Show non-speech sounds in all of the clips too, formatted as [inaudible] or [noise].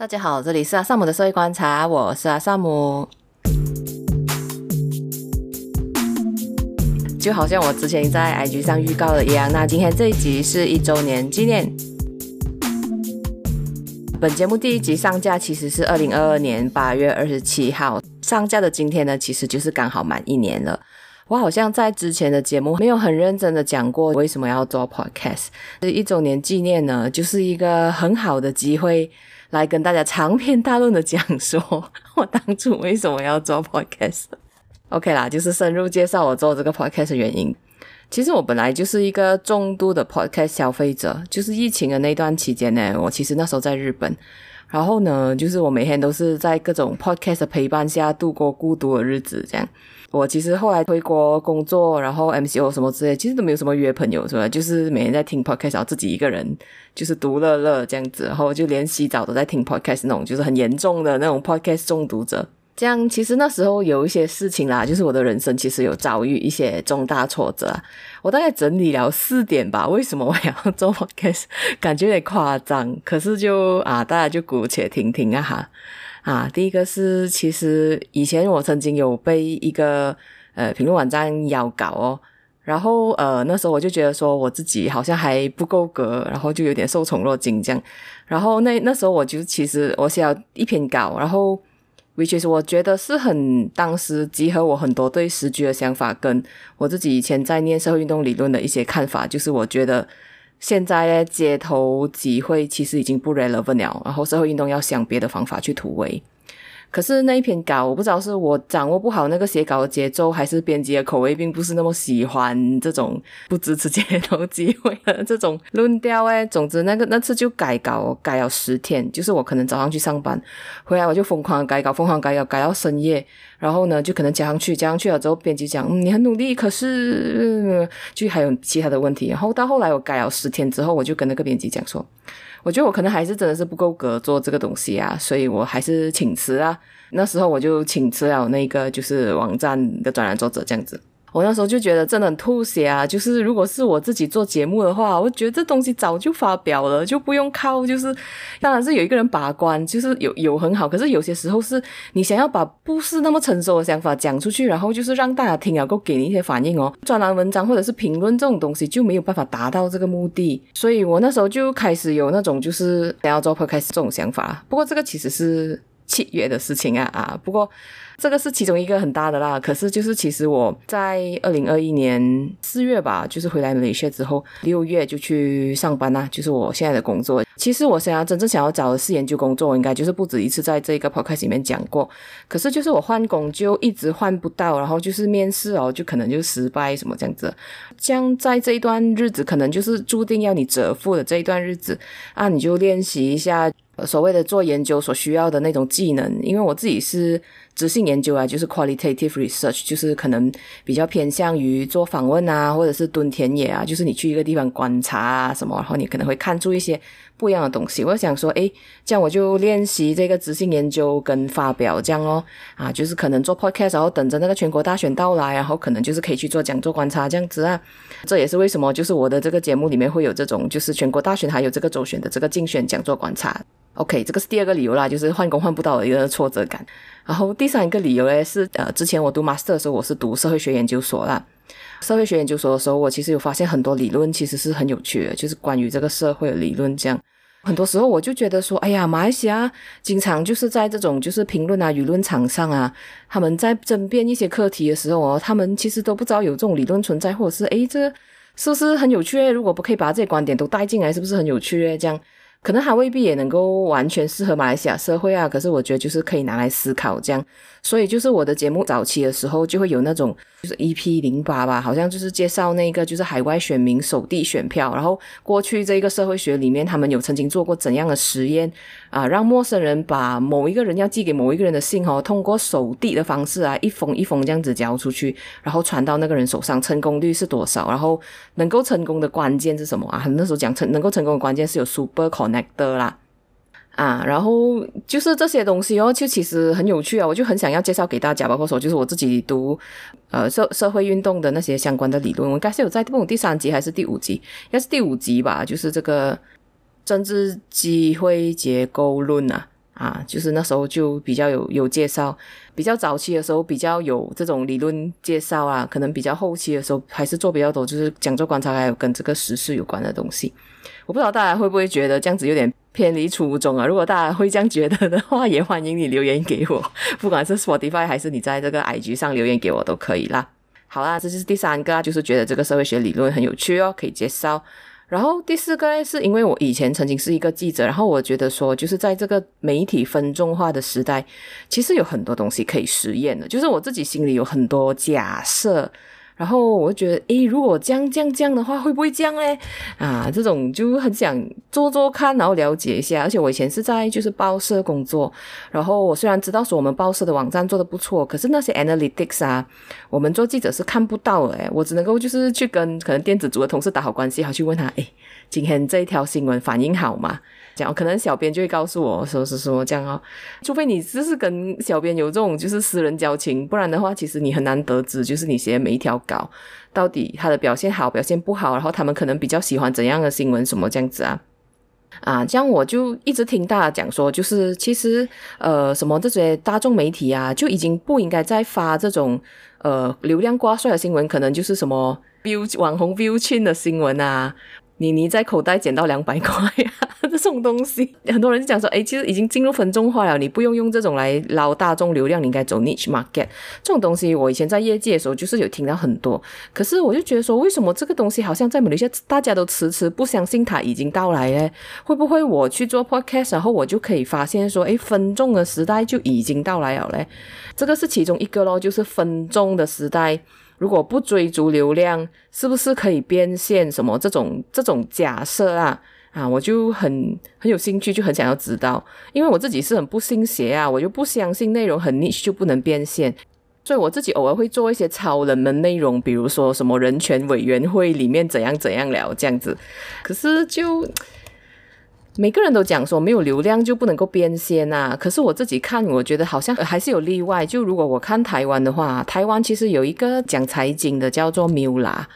大家好，这里是阿萨姆的社会观察，我是阿萨姆。就好像我之前在 IG 上预告的一样，那今天这一集是一周年纪念。本节目第一集上架其实是二零二二年八月二十七号，上架的今天呢，其实就是刚好满一年了。我好像在之前的节目没有很认真的讲过为什么要做 Podcast，这一周年纪念呢，就是一个很好的机会。来跟大家长篇大论的讲说，[laughs] 我当初为什么要做 podcast。OK 啦，就是深入介绍我做这个 podcast 的原因。其实我本来就是一个重度的 podcast 消费者，就是疫情的那段期间呢，我其实那时候在日本，然后呢，就是我每天都是在各种 podcast 的陪伴下度过孤独的日子，这样。我其实后来回国工作，然后 MCO 什么之类，其实都没有什么约朋友，是吧？就是每天在听 podcast，然后自己一个人就是独乐乐这样子，然后就连洗澡都在听 podcast 那种，就是很严重的那种 podcast 中毒者。这样其实那时候有一些事情啦，就是我的人生其实有遭遇一些重大挫折。我大概整理了四点吧，为什么我要做 podcast？感觉有点夸张，可是就啊，大家就姑且听听啊哈。啊，第一个是，其实以前我曾经有被一个呃评论网站邀稿哦，然后呃那时候我就觉得说我自己好像还不够格，然后就有点受宠若惊这样，然后那那时候我就其实我写了一篇稿，然后 which is 我觉得是很当时集合我很多对时局的想法，跟我自己以前在念社会运动理论的一些看法，就是我觉得。现在街头集会其实已经不 relevant 了，然后社会运动要想别的方法去突围。可是那一篇稿，我不知道是我掌握不好那个写稿的节奏，还是编辑的口味并不是那么喜欢这种不支持街头机会的这种论调诶。总之，那个 [laughs] 那次就改稿改了十天，就是我可能早上去上班，回来我就疯狂改稿，疯狂改稿，改到深夜。然后呢，就可能加上去，加上去了之后，编辑讲，嗯，你很努力，可是就还有其他的问题。然后到后来我改了十天之后，我就跟那个编辑讲说。我觉得我可能还是真的是不够格做这个东西啊，所以我还是请辞啊。那时候我就请辞了那个就是网站的专栏作者这样子。我那时候就觉得真的很吐血啊！就是如果是我自己做节目的话，我觉得这东西早就发表了，就不用靠就是，当然是有一个人把关，就是有有很好。可是有些时候是你想要把不是那么成熟的想法讲出去，然后就是让大家听了，够给你一些反应哦。专栏文章或者是评论这种东西就没有办法达到这个目的，所以我那时候就开始有那种就是想要做 podcast 这种想法。不过这个其实是契约的事情啊啊！不过。这个是其中一个很大的啦，可是就是其实我在二零二一年四月吧，就是回来马来西亚之后，六月就去上班啦，就是我现在的工作。其实我想要真正想要找的是研究工作，我应该就是不止一次在这个 podcast 里面讲过。可是就是我换工就一直换不到，然后就是面试哦，就可能就失败什么这样子。将在这一段日子，可能就是注定要你蛰伏的这一段日子啊，你就练习一下。所谓的做研究所需要的那种技能，因为我自己是质性研究啊，就是 qualitative research，就是可能比较偏向于做访问啊，或者是蹲田野啊，就是你去一个地方观察啊什么，然后你可能会看出一些不一样的东西。我想说，诶，这样我就练习这个质性研究跟发表这样哦，啊，就是可能做 podcast，然后等着那个全国大选到来，然后可能就是可以去做讲座观察这样子啊。这也是为什么就是我的这个节目里面会有这种，就是全国大选还有这个周选的这个竞选讲座观察。OK，这个是第二个理由啦，就是换工换不到的一个挫折感。然后第三个理由呢是，呃，之前我读 Master 的时候，我是读社会学研究所啦。社会学研究所的时候，我其实有发现很多理论其实是很有趣的，就是关于这个社会的理论这样。很多时候我就觉得说，哎呀，马来西亚经常就是在这种就是评论啊、舆论场上啊，他们在争辩一些课题的时候哦，他们其实都不知道有这种理论存在，或者是诶，这是不是很有趣？如果不可以把这些观点都带进来，是不是很有趣？这样。可能还未必也能够完全适合马来西亚社会啊，可是我觉得就是可以拿来思考这样，所以就是我的节目早期的时候就会有那种就是 EP 零八吧，好像就是介绍那个就是海外选民手递选票，然后过去这个社会学里面他们有曾经做过怎样的实验啊，让陌生人把某一个人要寄给某一个人的信哦，通过手递的方式啊，一封一封这样子交出去，然后传到那个人手上，成功率是多少？然后能够成功的关键是什么啊？那时候讲成能够成功的关键是有 super CONNECT 啦，啊，然后就是这些东西哦，就其实很有趣啊，我就很想要介绍给大家，包括说就是我自己读呃社社会运动的那些相关的理论，我应该是有在不第三集还是第五集，应该是第五集吧，就是这个政治机会结构论啊。啊，就是那时候就比较有有介绍，比较早期的时候比较有这种理论介绍啊，可能比较后期的时候还是做比较多，就是讲座观察还有跟这个时事有关的东西。我不知道大家会不会觉得这样子有点偏离初衷啊？如果大家会这样觉得的话，也欢迎你留言给我，[laughs] 不管是 Spotify 还是你在这个 IG 上留言给我都可以啦。好啦，这就是第三个，就是觉得这个社会学理论很有趣哦，可以介绍。然后第四个呢，是因为我以前曾经是一个记者，然后我觉得说，就是在这个媒体分众化的时代，其实有很多东西可以实验的，就是我自己心里有很多假设。然后我就觉得，诶，如果这样这样这样的话，会不会这样呢？啊，这种就很想做做看，然后了解一下。而且我以前是在就是报社工作，然后我虽然知道说我们报社的网站做得不错，可是那些 analytics 啊，我们做记者是看不到的。诶，我只能够就是去跟可能电子组的同事打好关系，好去问他，诶，今天这一条新闻反应好吗？可能小编就会告诉我说是说这样哦，除非你只是跟小编有这种就是私人交情，不然的话，其实你很难得知就是你写每一条稿到底他的表现好表现不好，然后他们可能比较喜欢怎样的新闻什么这样子啊啊，这样我就一直听大家讲说，就是其实呃什么这些大众媒体啊，就已经不应该再发这种呃流量挂帅的新闻，可能就是什么 view 网红 view 亲的新闻啊。你你在口袋捡到两百块呀？[laughs] 这种东西，很多人就讲说，诶，其实已经进入分众化了，你不用用这种来捞大众流量，你应该走 niche market。这种东西，我以前在业界的时候，就是有听到很多。可是我就觉得说，为什么这个东西好像在某一些大家都迟迟不相信它已经到来呢？会不会我去做 podcast，然后我就可以发现说，诶，分众的时代就已经到来了嘞？这个是其中一个咯，就是分众的时代。如果不追逐流量，是不是可以变现什么这种这种假设啊？啊，我就很很有兴趣，就很想要知道，因为我自己是很不信邪啊，我就不相信内容很 niche 就不能变现，所以我自己偶尔会做一些超冷门内容，比如说什么人权委员会里面怎样怎样聊这样子，可是就。每个人都讲说没有流量就不能够变现啊，可是我自己看，我觉得好像还是有例外。就如果我看台湾的话，台湾其实有一个讲财经的叫做米拉。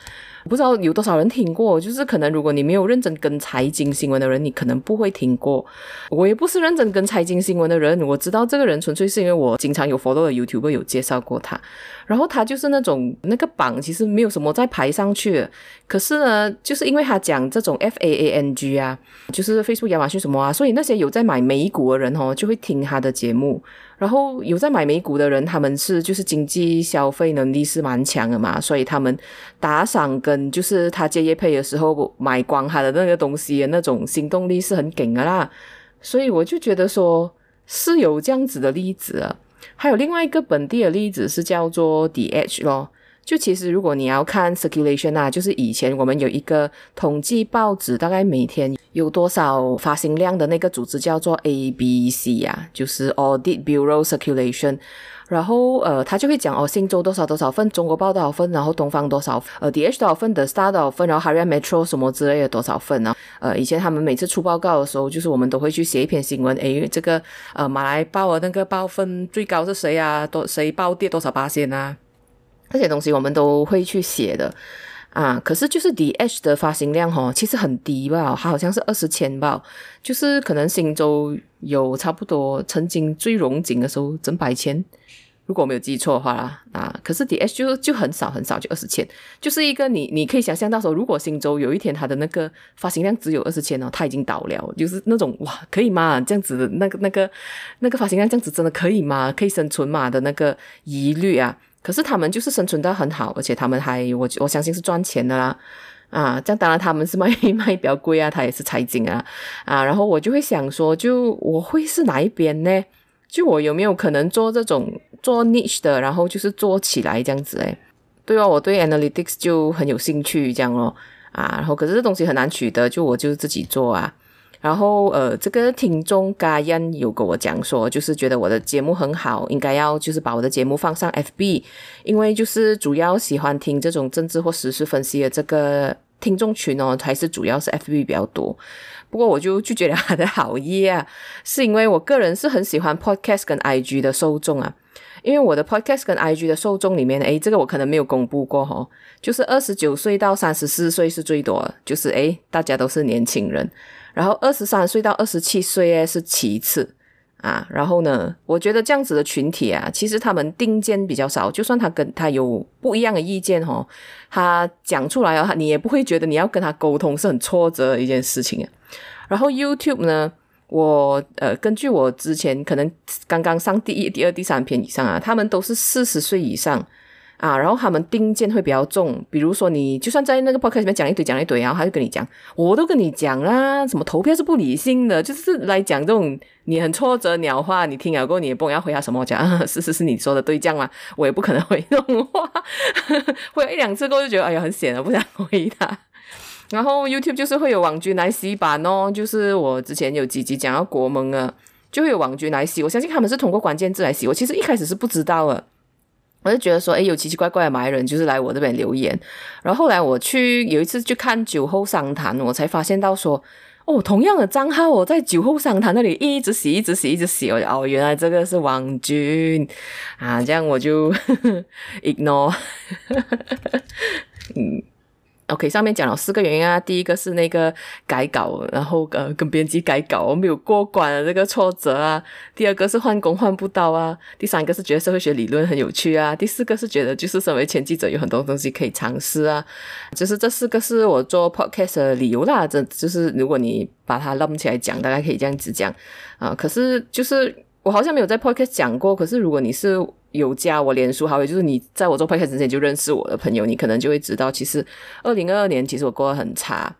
不知道有多少人听过，就是可能如果你没有认真跟财经新闻的人，你可能不会听过。我也不是认真跟财经新闻的人，我知道这个人纯粹是因为我经常有 follow 的 YouTube 有介绍过他。然后他就是那种那个榜其实没有什么再排上去，可是呢，就是因为他讲这种 FAANG 啊，就是 Facebook、亚马逊什么啊，所以那些有在买美股的人哦，就会听他的节目。然后有在买美股的人，他们是就是经济消费能力是蛮强的嘛，所以他们打赏跟就是他接业配的时候买光他的那个东西的那种行动力是很紧的啦。所以我就觉得说是有这样子的例子啊。还有另外一个本地的例子是叫做 DH 咯。就其实如果你要看 circulation 啊，就是以前我们有一个统计报纸大概每天有多少发行量的那个组织叫做 ABC 啊，就是 Audit Bureau Circulation。然后呃，他就会讲哦，新洲多少多少份，中国报多少份，然后东方多少，呃，DH 多少份，The Star 多少份，然后 Harian Metro 什么之类的多少份啊。呃，以前他们每次出报告的时候，就是我们都会去写一篇新闻，诶，这个呃马来报的那个报份最高是谁啊？多谁报跌多少八仙啊？这些东西我们都会去写的啊，可是就是 D H 的发行量哦，其实很低吧，它好像是二十千吧，就是可能新洲有差不多曾经最荣景的时候整百千，如果我没有记错的话啦啊，可是 D H 就就很少很少，就二十千，就是一个你你可以想象到说，如果新洲有一天它的那个发行量只有二十千哦，它已经倒了，就是那种哇，可以吗？这样子的那个那个那个发行量这样子真的可以吗？可以生存吗？的那个疑虑啊。可是他们就是生存得很好，而且他们还我我相信是赚钱的啦，啊，这样当然他们是卖卖比较贵啊，他也是财经啊，啊，然后我就会想说，就我会是哪一边呢？就我有没有可能做这种做 niche 的，然后就是做起来这样子诶？对哦，我对 analytics 就很有兴趣这样咯，啊，然后可是这东西很难取得，就我就自己做啊。然后，呃，这个听众嘎燕有跟我讲说，就是觉得我的节目很好，应该要就是把我的节目放上 FB，因为就是主要喜欢听这种政治或时事分析的这个听众群哦，还是主要是 FB 比较多。不过我就拒绝了他的好意啊，是因为我个人是很喜欢 Podcast 跟 IG 的受众啊，因为我的 Podcast 跟 IG 的受众里面，诶，这个我可能没有公布过哈、哦，就是二十九岁到三十四岁是最多，就是诶，大家都是年轻人。然后二十三岁到二十七岁诶是其次啊。然后呢，我觉得这样子的群体啊，其实他们定见比较少，就算他跟他有不一样的意见哦，他讲出来啊，你也不会觉得你要跟他沟通是很挫折的一件事情啊。然后 YouTube 呢，我呃根据我之前可能刚刚上第一、第二、第三篇以上啊，他们都是四十岁以上。啊，然后他们定见会比较重，比如说你就算在那个 podcast 里面讲一堆讲一堆，然后他就跟你讲，我都跟你讲啦，什么投票是不理性的，就是来讲这种你很挫折鸟话，你听了过后你也不要回答什么，我讲啊，[laughs] 是是是你说的对，这样嘛，我也不可能回这种话，回了一两次过后就觉得哎呀很险了，不想回答。然后 YouTube 就是会有网军来洗版哦，就是我之前有几集讲到国盟啊，就会有网军来洗，我相信他们是通过关键字来洗，我其实一开始是不知道的。我就觉得说，哎，有奇奇怪怪的马来人就是来我这边留言，然后后来我去有一次去看酒后商谈，我才发现到说，哦，同样的账号我在酒后商谈那里一直洗，一直洗，一直洗，哦，原来这个是王军。啊，这样我就 [laughs] ignore，[laughs] 嗯。OK，上面讲了四个原因啊。第一个是那个改稿，然后呃跟编辑改稿没有过关的这个挫折啊。第二个是换工换不到啊。第三个是觉得社会学理论很有趣啊。第四个是觉得就是身为前记者有很多东西可以尝试啊。就是这四个是我做 podcast 的理由啦。这就是如果你把它捞起来讲，大概可以这样子讲啊。可是就是我好像没有在 podcast 讲过。可是如果你是有加我脸书好友，就是你在我做 podcast 之前就认识我的朋友，你可能就会知道，其实二零二二年其实我过得很差，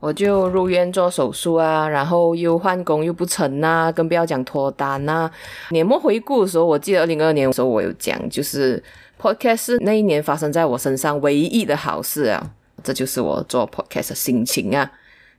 我就入院做手术啊，然后又换工又不成啊，更不要讲脱单啊。年末回顾的时候，我记得二零二二年的时候我有讲，就是 podcast 是那一年发生在我身上唯一的好事啊，这就是我做 podcast 的心情啊。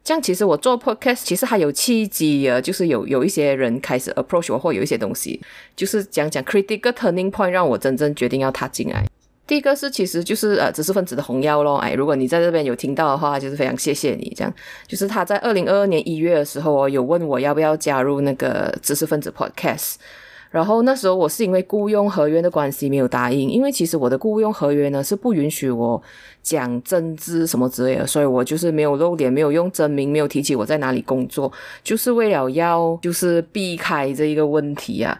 这样其实我做 podcast 其实还有契机啊，就是有有一些人开始 approach 我，或有一些东西，就是讲讲 critical turning point，让我真正决定要踏进来。第一个是其实就是呃知识分子的红腰咯，哎，如果你在这边有听到的话，就是非常谢谢你。这样就是他在二零二二年一月的时候哦，有问我要不要加入那个知识分子 podcast。然后那时候我是因为雇佣合约的关系没有答应，因为其实我的雇佣合约呢是不允许我讲政治什么之类的，所以我就是没有露脸，没有用真名，没有提起我在哪里工作，就是为了要就是避开这一个问题啊。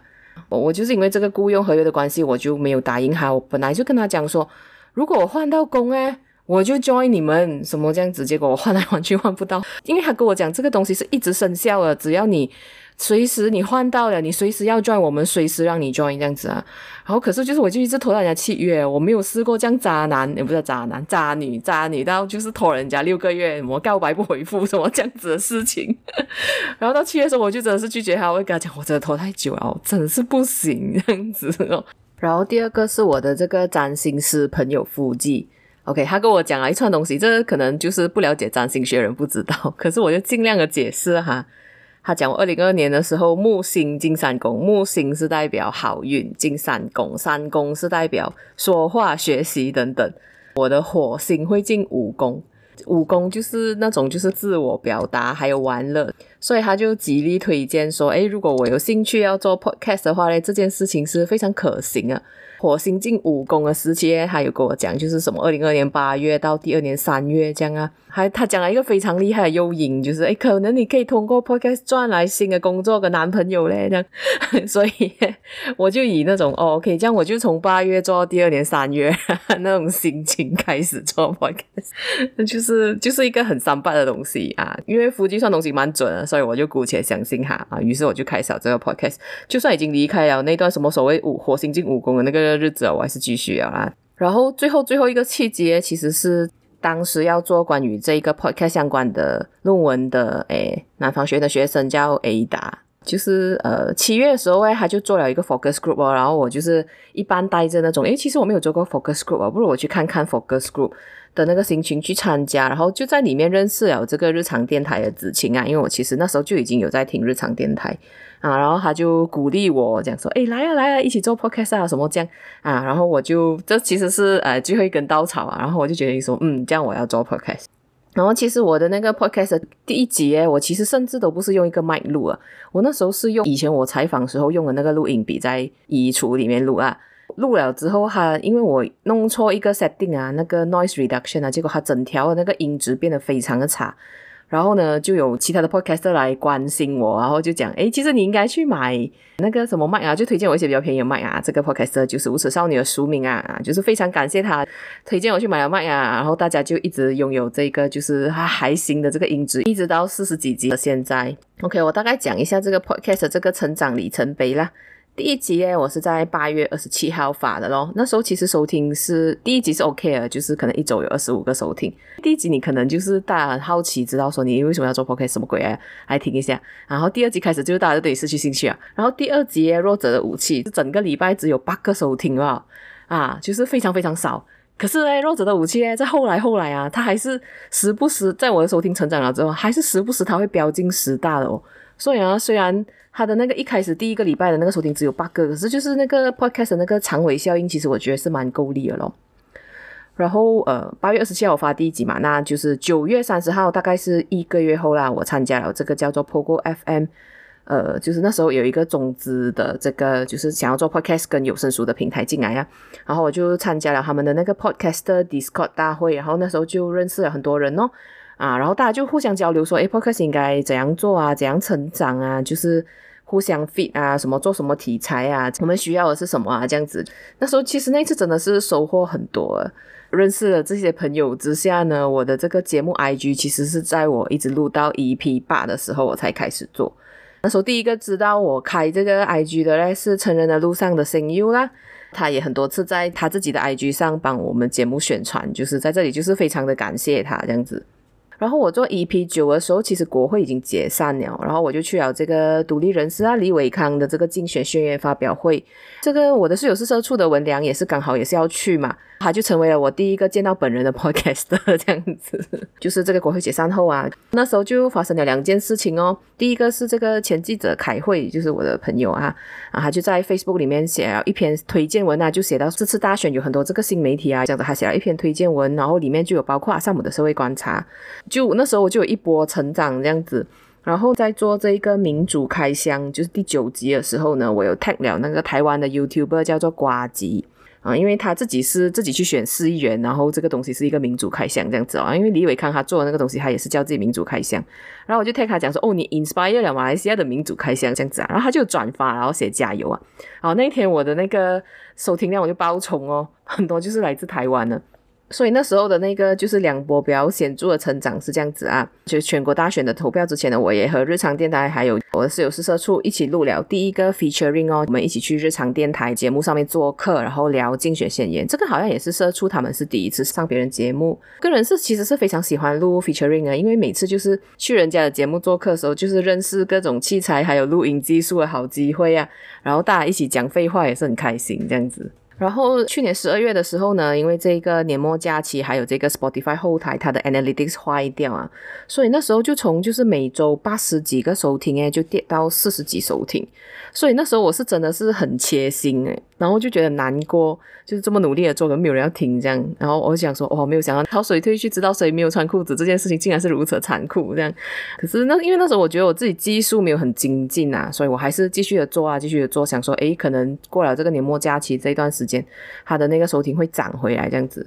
我我就是因为这个雇佣合约的关系，我就没有答应他。我本来就跟他讲说，如果我换到工诶，我就 join 你们什么这样子，结果我换来换去换不到，因为他跟我讲这个东西是一直生效的，只要你。随时你换到了，你随时要 join，我们随时让你 join 这样子啊。然后可是就是我就一直拖到人家七月，我没有试过这样渣男，也不是渣男，渣女，渣女到就是拖人家六个月，我告白不回复什么这样子的事情。[laughs] 然后到七月的时候，我就真的是拒绝他，我会跟他讲，我真的拖太久了，真的是不行这样子哦。然后第二个是我的这个占星师朋友夫妻，OK，他跟我讲了一串东西，这可能就是不了解占星学人不知道，可是我就尽量的解释哈。他讲我二零二年的时候，木星进三宫，木星是代表好运，进三宫，三宫是代表说话、学习等等。我的火星会进五宫，五宫就是那种就是自我表达还有玩乐，所以他就极力推荐说，诶，如果我有兴趣要做 podcast 的话呢，这件事情是非常可行啊。火星进五宫的时期，他有跟我讲，就是什么二零二二年八月到第二年三月这样啊。还他讲了一个非常厉害的诱因，就是诶，可能你可以通过 podcast 赚来新的工作跟男朋友嘞这样。[laughs] 所以我就以那种哦，OK，这样我就从八月做到第二年三月 [laughs] 那种心情开始做 podcast，那就是就是一个很三八的东西啊。因为夫计算东西蛮准的，所以我就姑且相信他啊。于是我就开始了这个 podcast，就算已经离开了那段什么所谓五火星进五宫的那个。日子我还是继续了啦。然后最后最后一个契机，其实是当时要做关于这个 podcast 相关的论文的，诶，南方学的学生叫 Ada，就是呃七月的时候诶，他就做了一个 focus group 哦，然后我就是一般带着那种，诶，其实我没有做过 focus group 啊，不如我去看看 focus group 的那个心情去参加，然后就在里面认识了这个日常电台的子晴啊，因为我其实那时候就已经有在听日常电台。啊，然后他就鼓励我讲说，诶，来啊来啊，一起做 podcast 啊，什么这样啊？然后我就这其实是呃最后一根稻草啊。然后我就决定说，嗯，这样我要做 podcast。然后其实我的那个 podcast 第一集，我其实甚至都不是用一个麦录啊，我那时候是用以前我采访时候用的那个录音笔在衣橱里面录啊。录了之后，它因为我弄错一个 setting 啊，那个 noise reduction 啊，结果它整条的那个音质变得非常的差。然后呢，就有其他的 podcaster 来关心我，然后就讲，诶，其实你应该去买那个什么麦啊，就推荐我一些比较便宜的麦啊。这个 podcaster 就是无耻少女的书名啊，就是非常感谢他推荐我去买了麦啊。然后大家就一直拥有这个就是还还行的这个音质，一直到四十几集的现在。OK，我大概讲一下这个 podcast 这个成长里程碑啦。第一集呢，我是在八月二十七号发的咯。那时候其实收听是第一集是 OK 的，就是可能一周有二十五个收听。第一集你可能就是大家很好奇，知道说你为什么要做 Podcast 什么鬼啊，来听一下。然后第二集开始就是大家就对你失去兴趣啊。然后第二集弱者的武器，是整个礼拜只有八个收听啊，啊，就是非常非常少。可是呢，弱者的武器呢，在后来后来啊，它还是时不时在我的收听成长了之后，还是时不时它会飙进十大的哦。所以啊，虽然他的那个一开始第一个礼拜的那个收听只有八个，可是就是那个 podcast 的那个长尾效应，其实我觉得是蛮够力的咯。然后呃，八月二十七号我发第一集嘛，那就是九月三十号，大概是一个月后啦，我参加了这个叫做 Pogo FM，呃，就是那时候有一个中资的这个就是想要做 podcast 跟有声书的平台进来呀，然后我就参加了他们的那个 podcaster Discord 大会，然后那时候就认识了很多人哦。啊，然后大家就互相交流说，诶，Podcast 应该怎样做啊？怎样成长啊？就是互相 feed 啊，什么做什么题材啊？我们需要的是什么啊？这样子。那时候其实那次真的是收获很多，认识了这些朋友之下呢，我的这个节目 IG 其实是在我一直录到 EP 八的时候我才开始做。那时候第一个知道我开这个 IG 的嘞是成人的路上的声优啦，他也很多次在他自己的 IG 上帮我们节目宣传，就是在这里就是非常的感谢他这样子。然后我做 EP 九的时候，其实国会已经解散了，然后我就去了这个独立人士啊李伟康的这个竞选宣言发表会。这个我的室友是社畜的文良，也是刚好也是要去嘛。他就成为了我第一个见到本人的 Podcast 这样子，就是这个国会解散后啊，那时候就发生了两件事情哦。第一个是这个前记者凯慧，就是我的朋友啊，啊，他就在 Facebook 里面写了一篇推荐文啊，就写到这次大选有很多这个新媒体啊，这样子，他写了一篇推荐文，然后里面就有包括阿萨姆的社会观察，就那时候我就有一波成长这样子。然后在做这一个民主开箱，就是第九集的时候呢，我有 tag 了那个台湾的 YouTuber 叫做瓜吉。啊，因为他自己是自己去选市议员，然后这个东西是一个民主开箱这样子哦。因为李伟康他做的那个东西，他也是叫自己民主开箱。然后我就听他讲说，哦，你 inspire 了马来西亚的民主开箱这样子啊。然后他就转发，然后写加油啊。好，那一天我的那个收听量我就爆冲哦，很多就是来自台湾的。所以那时候的那个就是两波比较显著的成长是这样子啊，就全国大选的投票之前呢，我也和日常电台还有我的室友是社畜一起录了第一个 featuring 哦，我们一起去日常电台节目上面做客，然后聊竞选宣言，这个好像也是社畜他们是第一次上别人节目，个人是其实是非常喜欢录 featuring 啊，因为每次就是去人家的节目做客的时候，就是认识各种器材还有录音技术的好机会啊，然后大家一起讲废话也是很开心这样子。然后去年十二月的时候呢，因为这个年末假期，还有这个 Spotify 后台它的 Analytics 坏掉啊，所以那时候就从就是每周八十几个收听诶，就跌到四十几收听，所以那时候我是真的是很切心诶，然后就觉得难过，就是这么努力的做，可没有人要听这样，然后我就想说，哦，没有想到潮水退去，知道谁没有穿裤子这件事情，竟然是如此残酷这样。可是那因为那时候我觉得我自己技术没有很精进啊，所以我还是继续的做啊，继续的做，想说，诶，可能过了这个年末假期这一段时间。他的那个收听会涨回来这样子，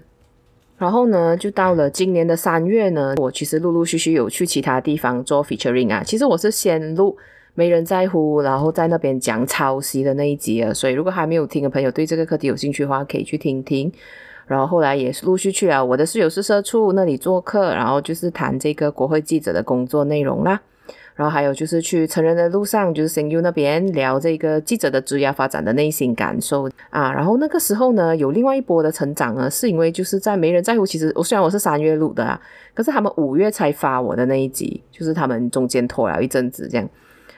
然后呢，就到了今年的三月呢，我其实陆陆续续有去其他地方做 featuring 啊。其实我是先录没人在乎，然后在那边讲抄袭的那一集啊。所以如果还没有听的朋友，对这个课题有兴趣的话，可以去听听。然后后来也是陆续去了我的室友是社畜那里做客，然后就是谈这个国会记者的工作内容啦。然后还有就是去成人的路上，就是 Sing U 那边聊这个记者的职业发展的内心感受啊。然后那个时候呢，有另外一波的成长呢，是因为就是在没人在乎。其实我虽然我是三月录的啊，可是他们五月才发我的那一集，就是他们中间拖了一阵子这样。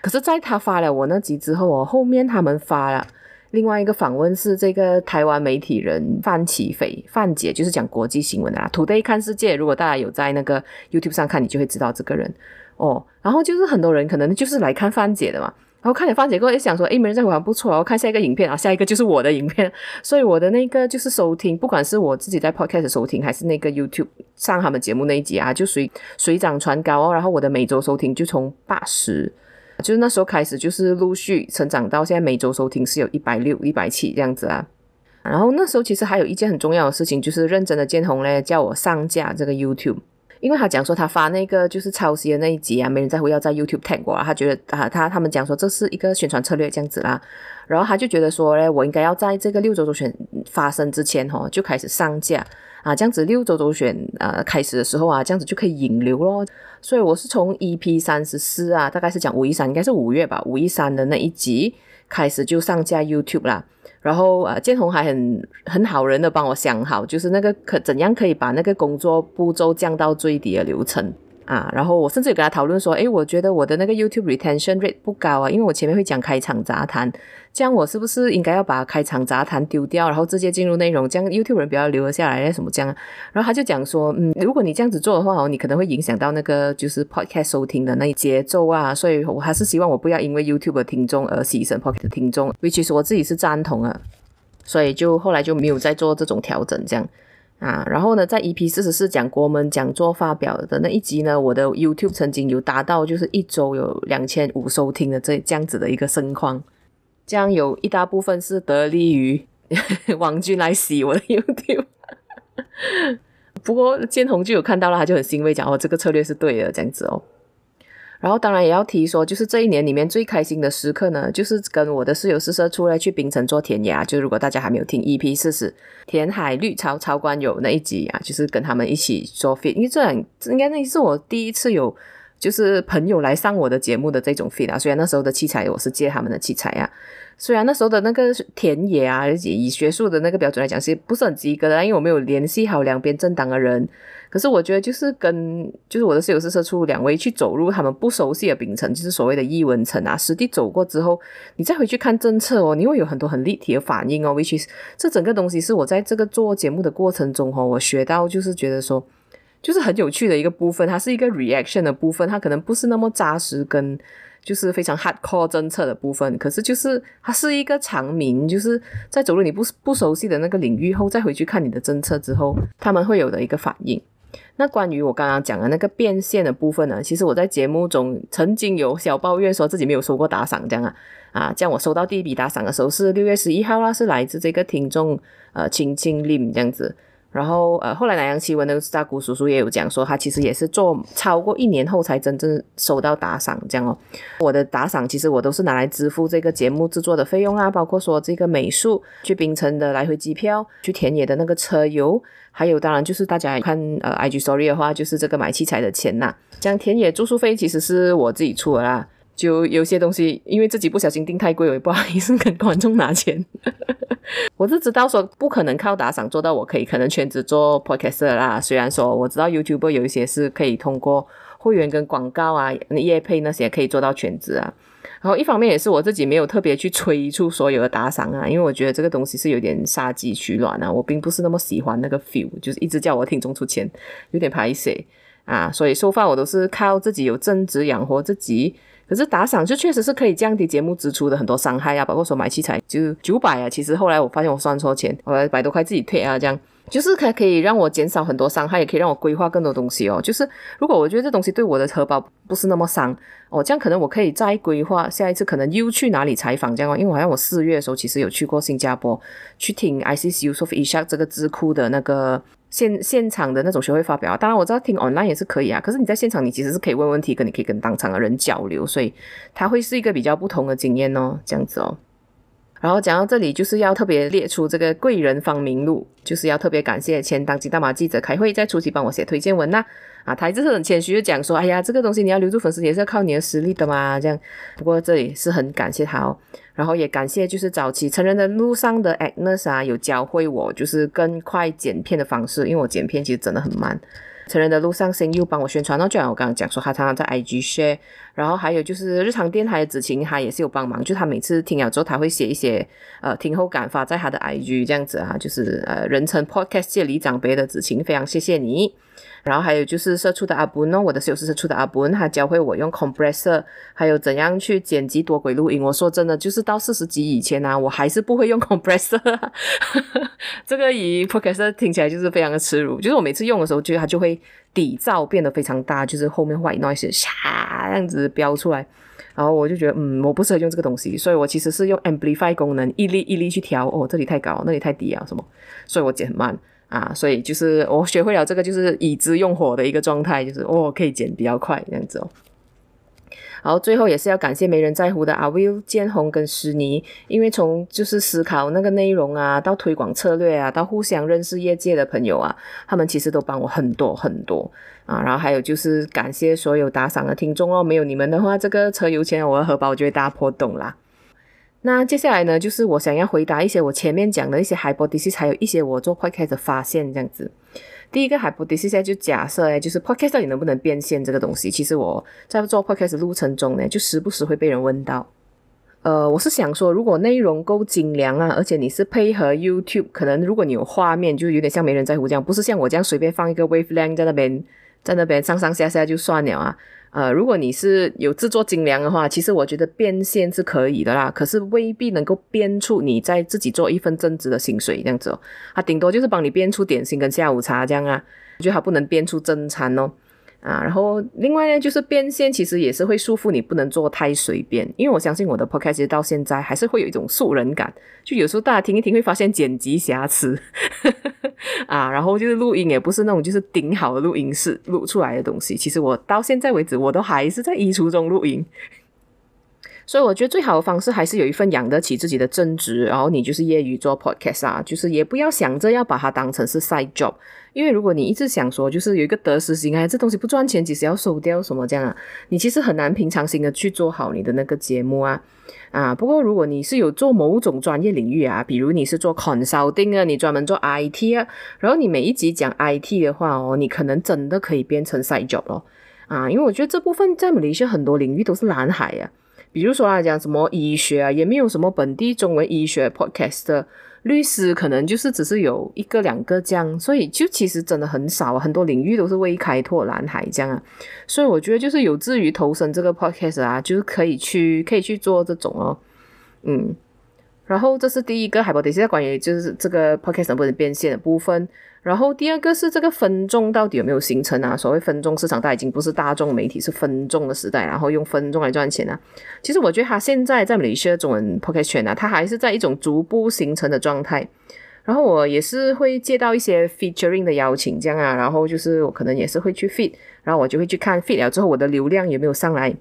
可是在他发了我那集之后哦，后面他们发了另外一个访问，是这个台湾媒体人范琪斐范姐，就是讲国际新闻的啦。Today 看世界，如果大家有在那个 YouTube 上看，你就会知道这个人。哦，然后就是很多人可能就是来看范姐的嘛，然后看了范姐过后就想说，诶，没人在乎还不错，然后看下一个影片啊，下一个就是我的影片，[laughs] 所以我的那个就是收听，不管是我自己在 Podcast 收听，还是那个 YouTube 上他们节目那一集啊，就水水涨船高哦，然后我的每周收听就从八十，就是那时候开始就是陆续成长到现在每周收听是有一百六、一百七这样子啊，然后那时候其实还有一件很重要的事情，就是认真的建红嘞，叫我上架这个 YouTube。因为他讲说他发那个就是抄袭的那一集啊，没人在乎要在 YouTube tag 我啊，他觉得啊他他们讲说这是一个宣传策略这样子啦，然后他就觉得说嘞，我应该要在这个六周周选发生之前哦就开始上架啊，这样子六周周选啊开始的时候啊，这样子就可以引流咯。所以我是从 EP 三十四啊，大概是讲五一三，应该是五月吧，五一三的那一集开始就上架 YouTube 啦。然后啊，建宏还很很好人的帮我想好，就是那个可怎样可以把那个工作步骤降到最低的流程。啊。然后我甚至有跟他讨论说，诶，我觉得我的那个 YouTube retention rate 不高啊，因为我前面会讲开场杂谈。这样我是不是应该要把开场杂谈丢掉，然后直接进入内容？这样 YouTube 人比较留了下来，什么这样？然后他就讲说，嗯，如果你这样子做的话哦，你可能会影响到那个就是 Podcast 收听的那节奏啊。所以我还是希望我不要因为 YouTube 的听众而牺牲 Podcast 的听众，which is 我自己是赞同啊。所以就后来就没有再做这种调整，这样啊。然后呢，在 EP 四十四讲国门讲座发表的那一集呢，我的 YouTube 曾经有达到就是一周有两千五收听的这这样子的一个盛况。这样有一大部分是得力于 [laughs] 王军来洗我的 [laughs] YouTube，[laughs] 不过建宏就有看到了，他就很欣慰讲哦，这个策略是对的，这样子哦。然后当然也要提说，就是这一年里面最开心的时刻呢，就是跟我的室友试射出来去槟城做田野啊。就如果大家还没有听 EP 四十填海绿潮超观友那一集啊，就是跟他们一起做 fit，因为这应该那是我第一次有。就是朋友来上我的节目的这种 fit 啊，虽然那时候的器材我是借他们的器材啊，虽然那时候的那个田野啊，以学术的那个标准来讲是不是很及格的，因为我没有联系好两边政党的人。可是我觉得就是跟就是我的室友是社畜两位去走入他们不熟悉的槟城，就是所谓的艺文城啊，实地走过之后，你再回去看政策哦，你会有很多很立体的反应哦。which is 这整个东西是我在这个做节目的过程中哦，我学到就是觉得说。就是很有趣的一个部分，它是一个 reaction 的部分，它可能不是那么扎实跟就是非常 hardcore 政策的部分，可是就是它是一个长鸣，就是在走入你不不熟悉的那个领域后，再回去看你的政策之后，他们会有的一个反应。那关于我刚刚讲的那个变现的部分呢，其实我在节目中曾经有小抱怨说自己没有收过打赏，这样啊啊，这样我收到第一笔打赏的时候是六月十一号啦，是来自这个听众呃青青林这样子。然后呃，后来南洋奇闻的大姑叔叔也有讲说，他其实也是做超过一年后才真正收到打赏这样哦。我的打赏其实我都是拿来支付这个节目制作的费用啊，包括说这个美术去槟城的来回机票，去田野的那个车油，还有当然就是大家看呃 IG Story 的话，就是这个买器材的钱呐、啊。这样田野住宿费其实是我自己出的啦。就有些东西，因为自己不小心订太贵，我也不好意思跟观众拿钱。[laughs] 我是知道说不可能靠打赏做到，我可以可能全职做 podcast 啦。虽然说我知道 YouTuber 有一些是可以通过会员跟广告啊、业配那些可以做到全职啊。然后一方面也是我自己没有特别去催促所有的打赏啊，因为我觉得这个东西是有点杀鸡取卵啊。我并不是那么喜欢那个 feel，就是一直叫我听众出钱，有点排斥啊。所以收发我都是靠自己有正职养活自己。可是打赏就确实是可以降低节目支出的很多伤害啊，包括说买器材就九百啊，其实后来我发现我算错钱，我百多块自己退啊，这样。就是可可以让我减少很多伤害，也可以让我规划更多东西哦。就是如果我觉得这东西对我的荷包不是那么伤哦，这样可能我可以再规划下一次可能又去哪里采访这样哦，因为我好像我四月的时候其实有去过新加坡去听 I C C Usof Ishak 这个智库的那个。现现场的那种学会发表，当然我知道听 online 也是可以啊。可是你在现场，你其实是可以问问题，跟你可以跟当场的人交流，所以它会是一个比较不同的经验哦，这样子哦。然后讲到这里，就是要特别列出这个贵人方名录，就是要特别感谢前当今大马记者开会在初期帮我写推荐文呐。啊，他一直是很谦虚的讲说，哎呀，这个东西你要留住粉丝也是要靠你的实力的嘛，这样。不过这里是很感谢他哦。然后也感谢，就是早期成人的路上的 Agnes 啊，有教会我就是更快剪片的方式，因为我剪片其实真的很慢。成人的路上声优帮我宣传，然后就像我刚刚讲说，他常常在 IG share，然后还有就是日常电台的子晴，他也是有帮忙，就他每次听了之后，他会写一些呃听后感发在他的 IG 这样子啊，就是呃人称 Podcast 界里长辈的子晴，非常谢谢你。然后还有就是社畜的阿本呢，我的室友是社畜的阿本，他教会我用 compressor，还有怎样去剪辑多轨录音。我说真的，就是到四十级以前呢、我还是不会用 [laughs] compressor，[laughs] 这个以 podcast 听起来就是非常的耻辱。就是我每次用的时候，觉得它就会底噪变得非常大，就是后面 white noise 唰这样子飙出来，然后我就觉得嗯，我不适合用这个东西，所以我其实是用 amplify 功能一粒一粒去调，哦，这里太高，那里太低啊什么，所以我剪很慢。啊，所以就是我学会了这个，就是已知用火的一个状态，就是哦，可以剪比较快这样子哦。然后最后也是要感谢没人在乎的阿 Will、建宏跟诗妮，因为从就是思考那个内容啊，到推广策略啊，到互相认识业界的朋友啊，他们其实都帮我很多很多啊。然后还有就是感谢所有打赏的听众哦，没有你们的话，这个车油钱我的荷包就会大破洞啦。那接下来呢，就是我想要回答一些我前面讲的一些 hypothesis，还有一些我做 podcast 发现这样子。第一个 hypothesis 就假设诶，就是 podcast 到底能不能变现这个东西，其实我在做 podcast 路程中呢，就时不时会被人问到。呃，我是想说，如果内容够精良啊，而且你是配合 YouTube，可能如果你有画面，就有点像没人在乎这样，不是像我这样随便放一个 waveling 在那边，在那边上上下下就算了啊。呃，如果你是有制作精良的话，其实我觉得变现是可以的啦。可是未必能够编出你在自己做一份正职的薪水这样子哦。他顶多就是帮你编出点心跟下午茶这样啊，我觉得他不能编出正餐哦。啊，然后另外呢，就是变现其实也是会束缚你，不能做太随便。因为我相信我的 podcast 到现在还是会有一种素人感，就有时候大家听一听会发现剪辑瑕疵，[laughs] 啊，然后就是录音也不是那种就是顶好的录音室录出来的东西。其实我到现在为止，我都还是在衣橱中录音。所以我觉得最好的方式还是有一份养得起自己的正职，然后你就是业余做 podcast 啊，就是也不要想着要把它当成是 side job，因为如果你一直想说就是有一个得失心，哎，这东西不赚钱，其实要收掉什么这样啊，你其实很难平常心的去做好你的那个节目啊啊。不过如果你是有做某种专业领域啊，比如你是做 consulting 啊，你专门做 IT 啊，然后你每一集讲 IT 的话哦，你可能真的可以变成 side job 咯啊，因为我觉得这部分在马来西亚很多领域都是蓝海啊。比如说啊讲什么医学啊，也没有什么本地中文医学 podcast 的律师，可能就是只是有一个两个这样，所以就其实真的很少，很多领域都是未开拓蓝海这样啊，所以我觉得就是有志于投身这个 podcast 啊，就是可以去可以去做这种哦，嗯。然后这是第一个 hypothesis 关于就是这个 podcast 能不能变现的部分。然后第二个是这个分众到底有没有形成啊？所谓分众市场，它已经不是大众媒体，是分众的时代，然后用分众来赚钱啊。其实我觉得它现在在马来西亚中文 podcast 圈啊，它还是在一种逐步形成的状态。然后我也是会接到一些 featuring 的邀请，这样啊，然后就是我可能也是会去 feed，然后我就会去看 feed 了之后我的流量有没有上来。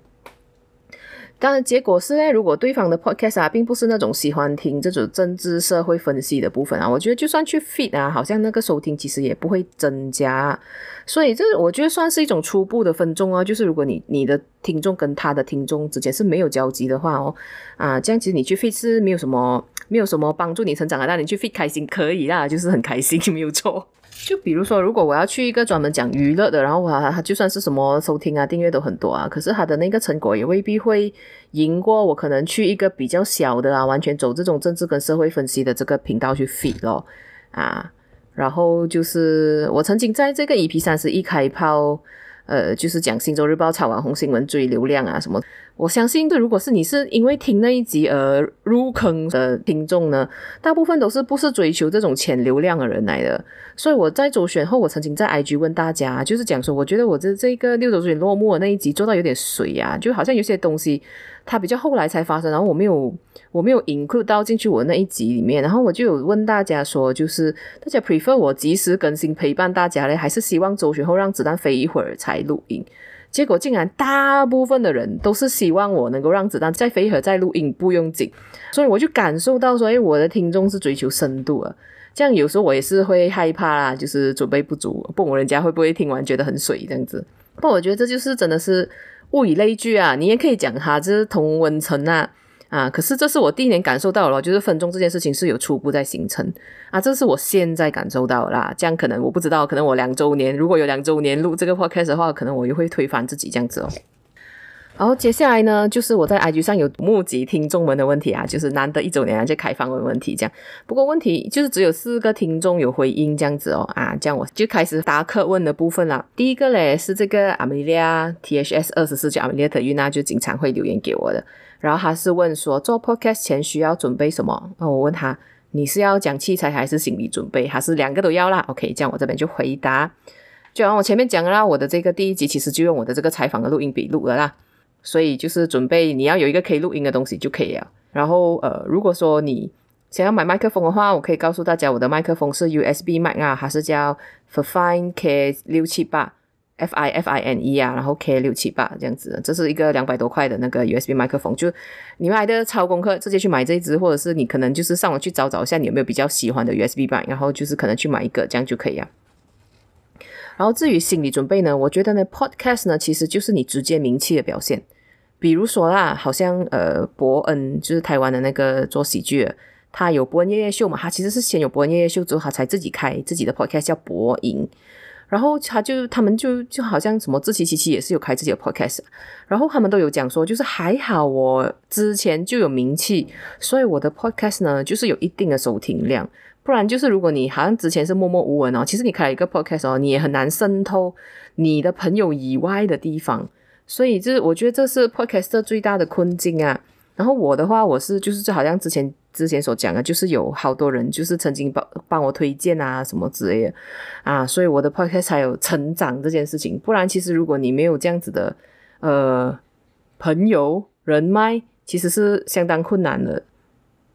当然，结果是呢，如果对方的 podcast 啊，并不是那种喜欢听这种政治社会分析的部分啊，我觉得就算去 feed 啊，好像那个收听其实也不会增加。所以这我觉得算是一种初步的分众啊，就是如果你你的听众跟他的听众之间是没有交集的话哦，啊，这样其实你去 feed 是没有什么没有什么帮助你成长的，但你去 feed 开心可以啦，就是很开心，[laughs] 没有错。就比如说，如果我要去一个专门讲娱乐的，然后哇，他就算是什么收听啊、订阅都很多啊，可是他的那个成果也未必会赢过我可能去一个比较小的啊，完全走这种政治跟社会分析的这个频道去 feed 咯啊。然后就是我曾经在这个 EP 三十一开炮。呃，就是讲《新洲日报》炒网红新闻追流量啊什么。我相信，这如果是你是因为听那一集而入坑的听众呢，大部分都是不是追求这种潜流量的人来的。所以我在周选后，我曾经在 IG 问大家，就是讲说，我觉得我这这个六周选落幕那一集做到有点水啊，就好像有些东西它比较后来才发生，然后我没有。我没有 include 到进去我那一集里面，然后我就有问大家说，就是大家 prefer 我及时更新陪伴大家嘞，还是希望周选后让子弹飞一会儿才录音？结果竟然大部分的人都是希望我能够让子弹再飞一会再录音，不用紧。所以我就感受到说，哎，我的听众是追求深度啊。这样有时候我也是会害怕啦，就是准备不足，不懂人家会不会听完觉得很水这样子。不我觉得这就是真的是物以类聚啊，你也可以讲哈就是同文层啊。啊！可是这是我第一年感受到了，就是分众这件事情是有初步在形成啊，这是我现在感受到啦。这样可能我不知道，可能我两周年如果有两周年录这个 podcast 的话，可能我又会推翻自己这样子哦。然后接下来呢，就是我在 IG 上有募集听众们的问题啊，就是难得一周年就开放问问题这样。不过问题就是只有四个听众有回应这样子哦啊，这样我就开始答客问的部分啦。第一个嘞是这个阿米莉亚 THS 二十四叫阿米莉亚特玉娜，就经常会留言给我的。然后他是问说，做 podcast 前需要准备什么？那我问他，你是要讲器材还是心理准备，还是两个都要啦？OK，这样我这边就回答。就像我前面讲了啦，我的这个第一集其实就用我的这个采访的录音笔录了啦，所以就是准备你要有一个可以录音的东西就可以了。然后呃，如果说你想要买麦克风的话，我可以告诉大家，我的麦克风是 USB 麦啊，还是叫 Fifine K 六七八 F I F I N E 啊，然后 K 六七八这样子，这是一个两百多块的那个 USB 麦克风。就你们来的超功课，直接去买这一支，或者是你可能就是上网去找找一下，你有没有比较喜欢的 USB 版，然后就是可能去买一个，这样就可以啊。然后至于心理准备呢，我觉得呢，Podcast 呢其实就是你直接名气的表现。比如说啦，好像呃伯恩就是台湾的那个做喜剧的。他有伯恩夜夜秀嘛？他其实是先有伯恩夜夜秀之后，他才自己开自己的 podcast 叫博赢。然后他就他们就就好像什么自欺欺欺也是有开自己的 podcast，然后他们都有讲说，就是还好我之前就有名气，所以我的 podcast 呢就是有一定的收听量。不然就是如果你好像之前是默默无闻哦，其实你开了一个 podcast 哦，你也很难渗透你的朋友以外的地方。所以就是我觉得这是 podcast 最大的困境啊。然后我的话，我是就是就好像之前。之前所讲的，就是有好多人就是曾经帮帮我推荐啊什么之类的啊，所以我的 podcast 才有成长这件事情。不然，其实如果你没有这样子的呃朋友人脉，其实是相当困难的。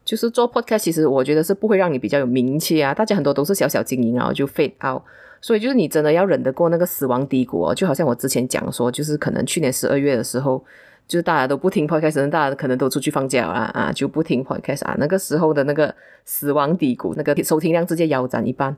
就是做 podcast，其实我觉得是不会让你比较有名气啊。大家很多都是小小经营，然后就 fade out。所以就是你真的要忍得过那个死亡低谷哦。就好像我之前讲说，就是可能去年十二月的时候。就是大家都不听 podcast，大家可能都出去放假了啊，就不听 podcast 啊。那个时候的那个死亡低谷，那个收听量直接腰斩一半。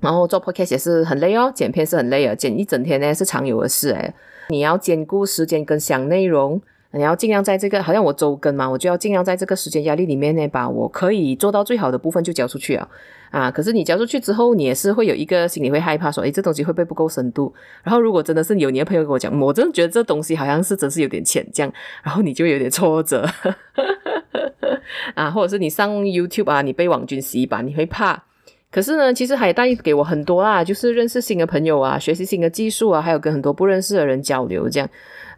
然后做 podcast 也是很累哦，剪片是很累啊，剪一整天呢是常有的事诶。你要兼顾时间跟想内容。你要尽量在这个，好像我周更嘛，我就要尽量在这个时间压力里面呢，把我可以做到最好的部分就交出去啊啊！可是你交出去之后，你也是会有一个心里会害怕，说，诶，这东西会不会不够深度？然后如果真的是有你的朋友跟我讲，我真的觉得这东西好像是真是有点浅，这样，然后你就有点挫折 [laughs] 啊，或者是你上 YouTube 啊，你被网军洗版，你会怕。可是呢，其实还带给我很多啦，就是认识新的朋友啊，学习新的技术啊，还有跟很多不认识的人交流这样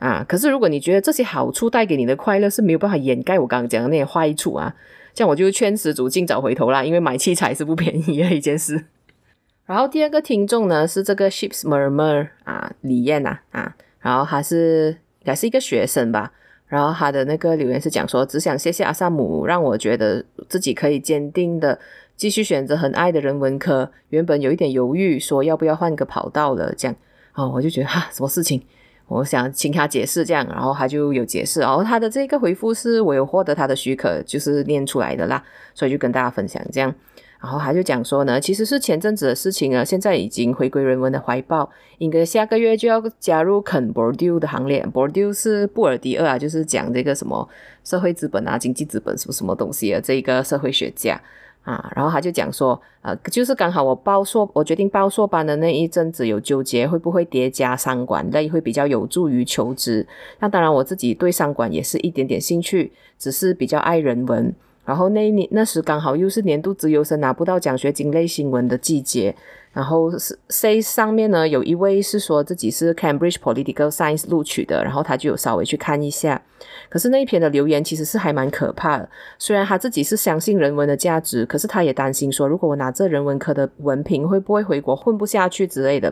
啊。可是如果你觉得这些好处带给你的快乐是没有办法掩盖我刚刚讲的那些坏处啊，这样我就劝失主尽早回头啦，因为买器材是不便宜的一件事。[laughs] 然后第二个听众呢是这个 Ships Murmur 啊，李燕呐啊，然后他是应该是一个学生吧，然后他的那个留言是讲说，只想谢谢阿萨姆，让我觉得自己可以坚定的。继续选择很爱的人文科，原本有一点犹豫，说要不要换个跑道了，这样，哦，我就觉得哈，什么事情？我想请他解释，这样，然后他就有解释，然后他的这个回复是我有获得他的许可，就是念出来的啦，所以就跟大家分享这样，然后他就讲说呢，其实是前阵子的事情啊，现在已经回归人文的怀抱，应该下个月就要加入肯博丢的行列，博丢是布尔迪厄啊，就是讲这个什么社会资本啊、经济资本什么什么东西啊，这一个社会学家。啊，然后他就讲说，呃，就是刚好我报硕，我决定报硕班的那一阵子有纠结，会不会叠加商管类会比较有助于求职。那当然，我自己对商管也是一点点兴趣，只是比较爱人文。然后那一年那时刚好又是年度资优生拿不到奖学金类新闻的季节。然后是 C 上面呢，有一位是说自己是 Cambridge Political Science 录取的，然后他就有稍微去看一下。可是那一篇的留言其实是还蛮可怕的。虽然他自己是相信人文的价值，可是他也担心说，如果我拿这人文科的文凭，会不会回国混不下去之类的。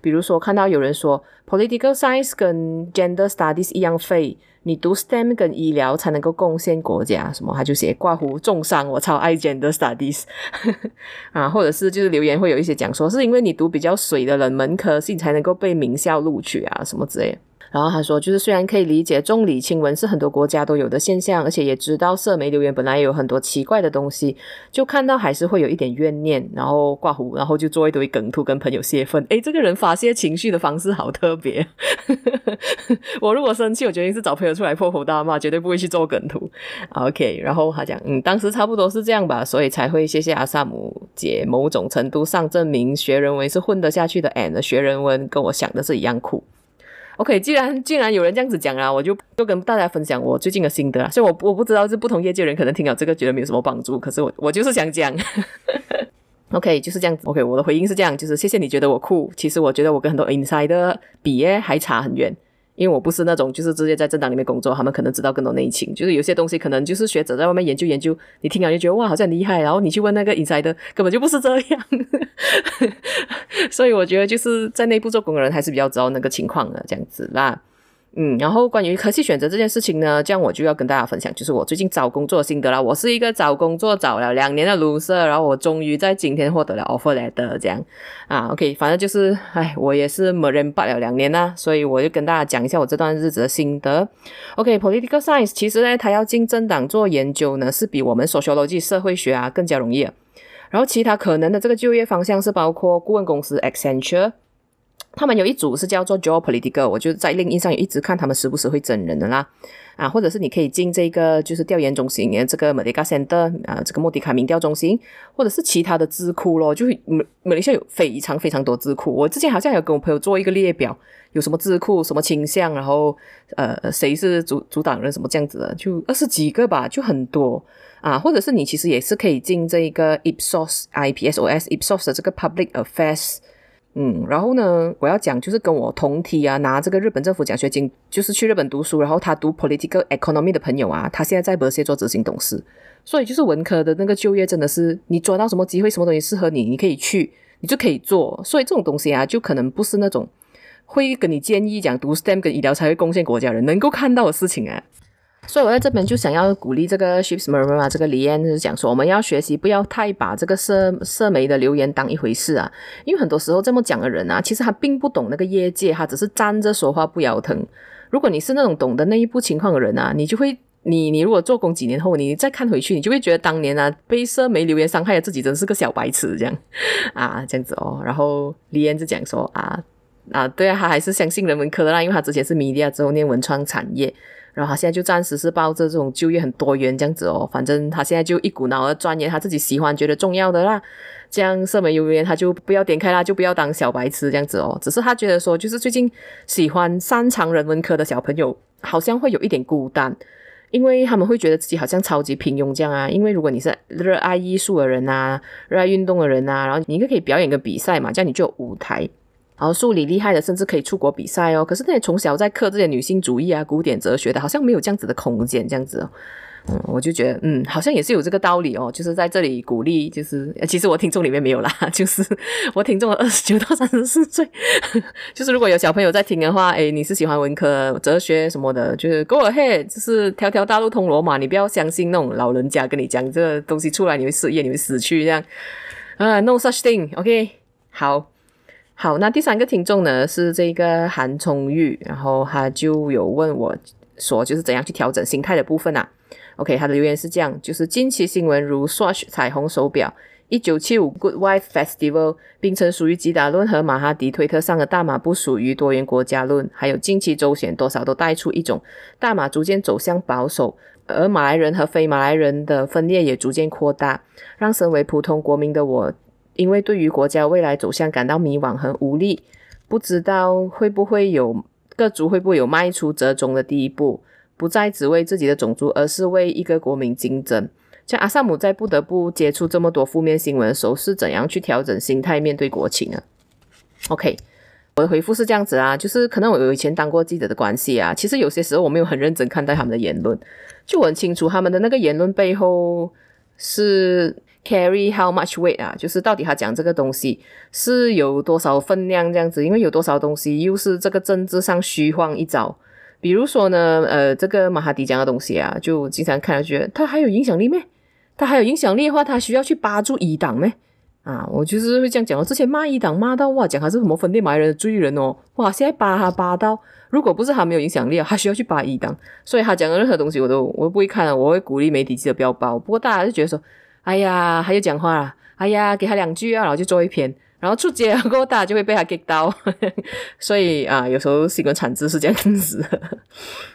比如说看到有人说 Political Science 跟 Gender Studies 一样废。你读 STEM 跟医疗才能够贡献国家，什么他就写挂胡重伤，我超爱 Gender Studies [laughs] 啊，或者是就是留言会有一些讲说，是因为你读比较水的冷门科性才能够被名校录取啊，什么之类。然后他说，就是虽然可以理解重理轻文是很多国家都有的现象，而且也知道社媒留言本来也有很多奇怪的东西，就看到还是会有一点怨念，然后挂胡，然后就做一堆梗图跟朋友泄愤。诶，这个人发泄情绪的方式好特别。[laughs] 我如果生气，我决定是找朋友出来破口大骂，绝对不会去做梗图。OK，然后他讲，嗯，当时差不多是这样吧，所以才会谢谢阿萨姆姐，某种程度上证明学人文是混得下去的，and 学人文跟我想的是一样苦。OK，既然既然有人这样子讲啊，我就就跟大家分享我最近的心得啊。所以我我不知道，是不同业界人可能听到这个觉得没有什么帮助，可是我我就是想讲。[laughs] OK，就是这样子。OK，我的回应是这样，就是谢谢你觉得我酷，其实我觉得我跟很多 insider 比耶还差很远。因为我不是那种就是直接在政党里面工作，他们可能知道更多内情。就是有些东西可能就是学者在外面研究研究，你听了就觉得哇好像很厉害，然后你去问那个 insider 根本就不是这样。[laughs] 所以我觉得就是在内部做工的人还是比较知道那个情况的这样子啦。嗯，然后关于科技选择这件事情呢，这样我就要跟大家分享，就是我最近找工作的心得啦。我是一个找工作找了两年的 loser，然后我终于在今天获得了 offer letter，这样啊，OK，反正就是，哎，我也是 Marine 了两年啦，所以我就跟大家讲一下我这段日子的心得。OK，Political Science 其实呢，他要进政党做研究呢，是比我们 Sociology 社会学啊更加容易。然后其他可能的这个就业方向是包括顾问公司 Accenture。他们有一组是叫做 Geopolitical，我就在 lin 上也一直看他们时不时会整人的啦，啊，或者是你可以进这个就是调研中心，这个 Merdeka Center 啊，这个莫迪卡民调中心，或者是其他的智库咯，就马马来西亚有非常非常多智库，我之前好像有跟我朋友做一个列表，有什么智库什么倾向，然后呃谁是主主党人什么这样子的，就二十几个吧，就很多啊，或者是你其实也是可以进这个 Ipsos IPSOS Ipsos 的这个 Public Affairs。嗯，然后呢，我要讲就是跟我同梯啊，拿这个日本政府奖学金，就是去日本读书，然后他读 political economy 的朋友啊，他现在在博士做执行董事，所以就是文科的那个就业真的是你抓到什么机会，什么东西适合你，你可以去，你就可以做。所以这种东西啊，就可能不是那种会跟你建议讲读 STEM 跟医疗才会贡献国家人能够看到的事情啊。所以我在这边就想要鼓励这个 Ship's 妈妈这个李嫣，就是讲说我们要学习不要太把这个社社媒的留言当一回事啊，因为很多时候这么讲的人啊，其实他并不懂那个业界，他只是站着说话不腰疼。如果你是那种懂得内部情况的人啊，你就会你你如果做工几年后，你再看回去，你就会觉得当年啊被社媒留言伤害了自己，真是个小白痴这样啊这样子哦。然后李嫣就讲说啊啊对啊，他还是相信人文科的啦，因为他之前是 media 之后念文创产业。然后他现在就暂时是抱着这种就业很多元这样子哦，反正他现在就一股脑的钻研他自己喜欢、觉得重要的啦。这样社媒留言他就不要点开啦，就不要当小白痴这样子哦。只是他觉得说，就是最近喜欢擅长人文科的小朋友好像会有一点孤单，因为他们会觉得自己好像超级平庸这样啊。因为如果你是热爱艺术的人啊，热爱运动的人啊，然后你应该可以表演个比赛嘛，这样你就有舞台。然后数理厉害的，甚至可以出国比赛哦。可是那些从小在刻这些女性主义啊、古典哲学的，好像没有这样子的空间，这样子哦。嗯，我就觉得，嗯，好像也是有这个道理哦。就是在这里鼓励，就是其实我听众里面没有啦，[laughs] 就是我听众二十九到三十四岁，[laughs] 就是如果有小朋友在听的话，诶，你是喜欢文科、哲学什么的，就是 go ahead，就是条条大路通罗马，你不要相信那种老人家跟你讲这个东西出来你会失业，你会死去这样啊，no such thing，OK，好。好，那第三个听众呢是这个韩聪玉，然后他就有问我说，就是怎样去调整心态的部分啊？OK，他的留言是这样，就是近期新闻如 SASH 彩虹手表、一九七五 Good Wife Festival，槟城属于吉达论和马哈迪推特上的大马不属于多元国家论，还有近期周选多少都带出一种大马逐渐走向保守，而马来人和非马来人的分裂也逐渐扩大，让身为普通国民的我。因为对于国家未来走向感到迷惘和无力，不知道会不会有各族会不会有迈出折中的第一步，不再只为自己的种族，而是为一个国民竞争。像阿萨姆在不得不接触这么多负面新闻的时候，是怎样去调整心态面对国情呢？OK，我的回复是这样子啊，就是可能我以前当过记者的关系啊，其实有些时候我没有很认真看待他们的言论，就我很清楚他们的那个言论背后是。Carry how much weight 啊？就是到底他讲这个东西是有多少分量这样子？因为有多少东西又是这个政治上虚晃一招。比如说呢，呃，这个马哈迪讲的东西啊，就经常看了觉得他还有影响力咩？他还有影响力的话，他需要去扒住伊党咩？啊，我就是会这样讲。哦之前骂伊党骂到哇，讲他是什么分裂埋人的罪人哦，哇，现在扒他扒到，如果不是他没有影响力，他需要去扒伊党。所以他讲的任何东西我都我不会看了，我会鼓励媒体记者不要报。不过大家就觉得说。哎呀，还有讲话了！哎呀，给他两句啊，然后就做一篇，然后出街过后，大家就会被他 get 到。[laughs] 所以啊，有时候新闻产值是这样子。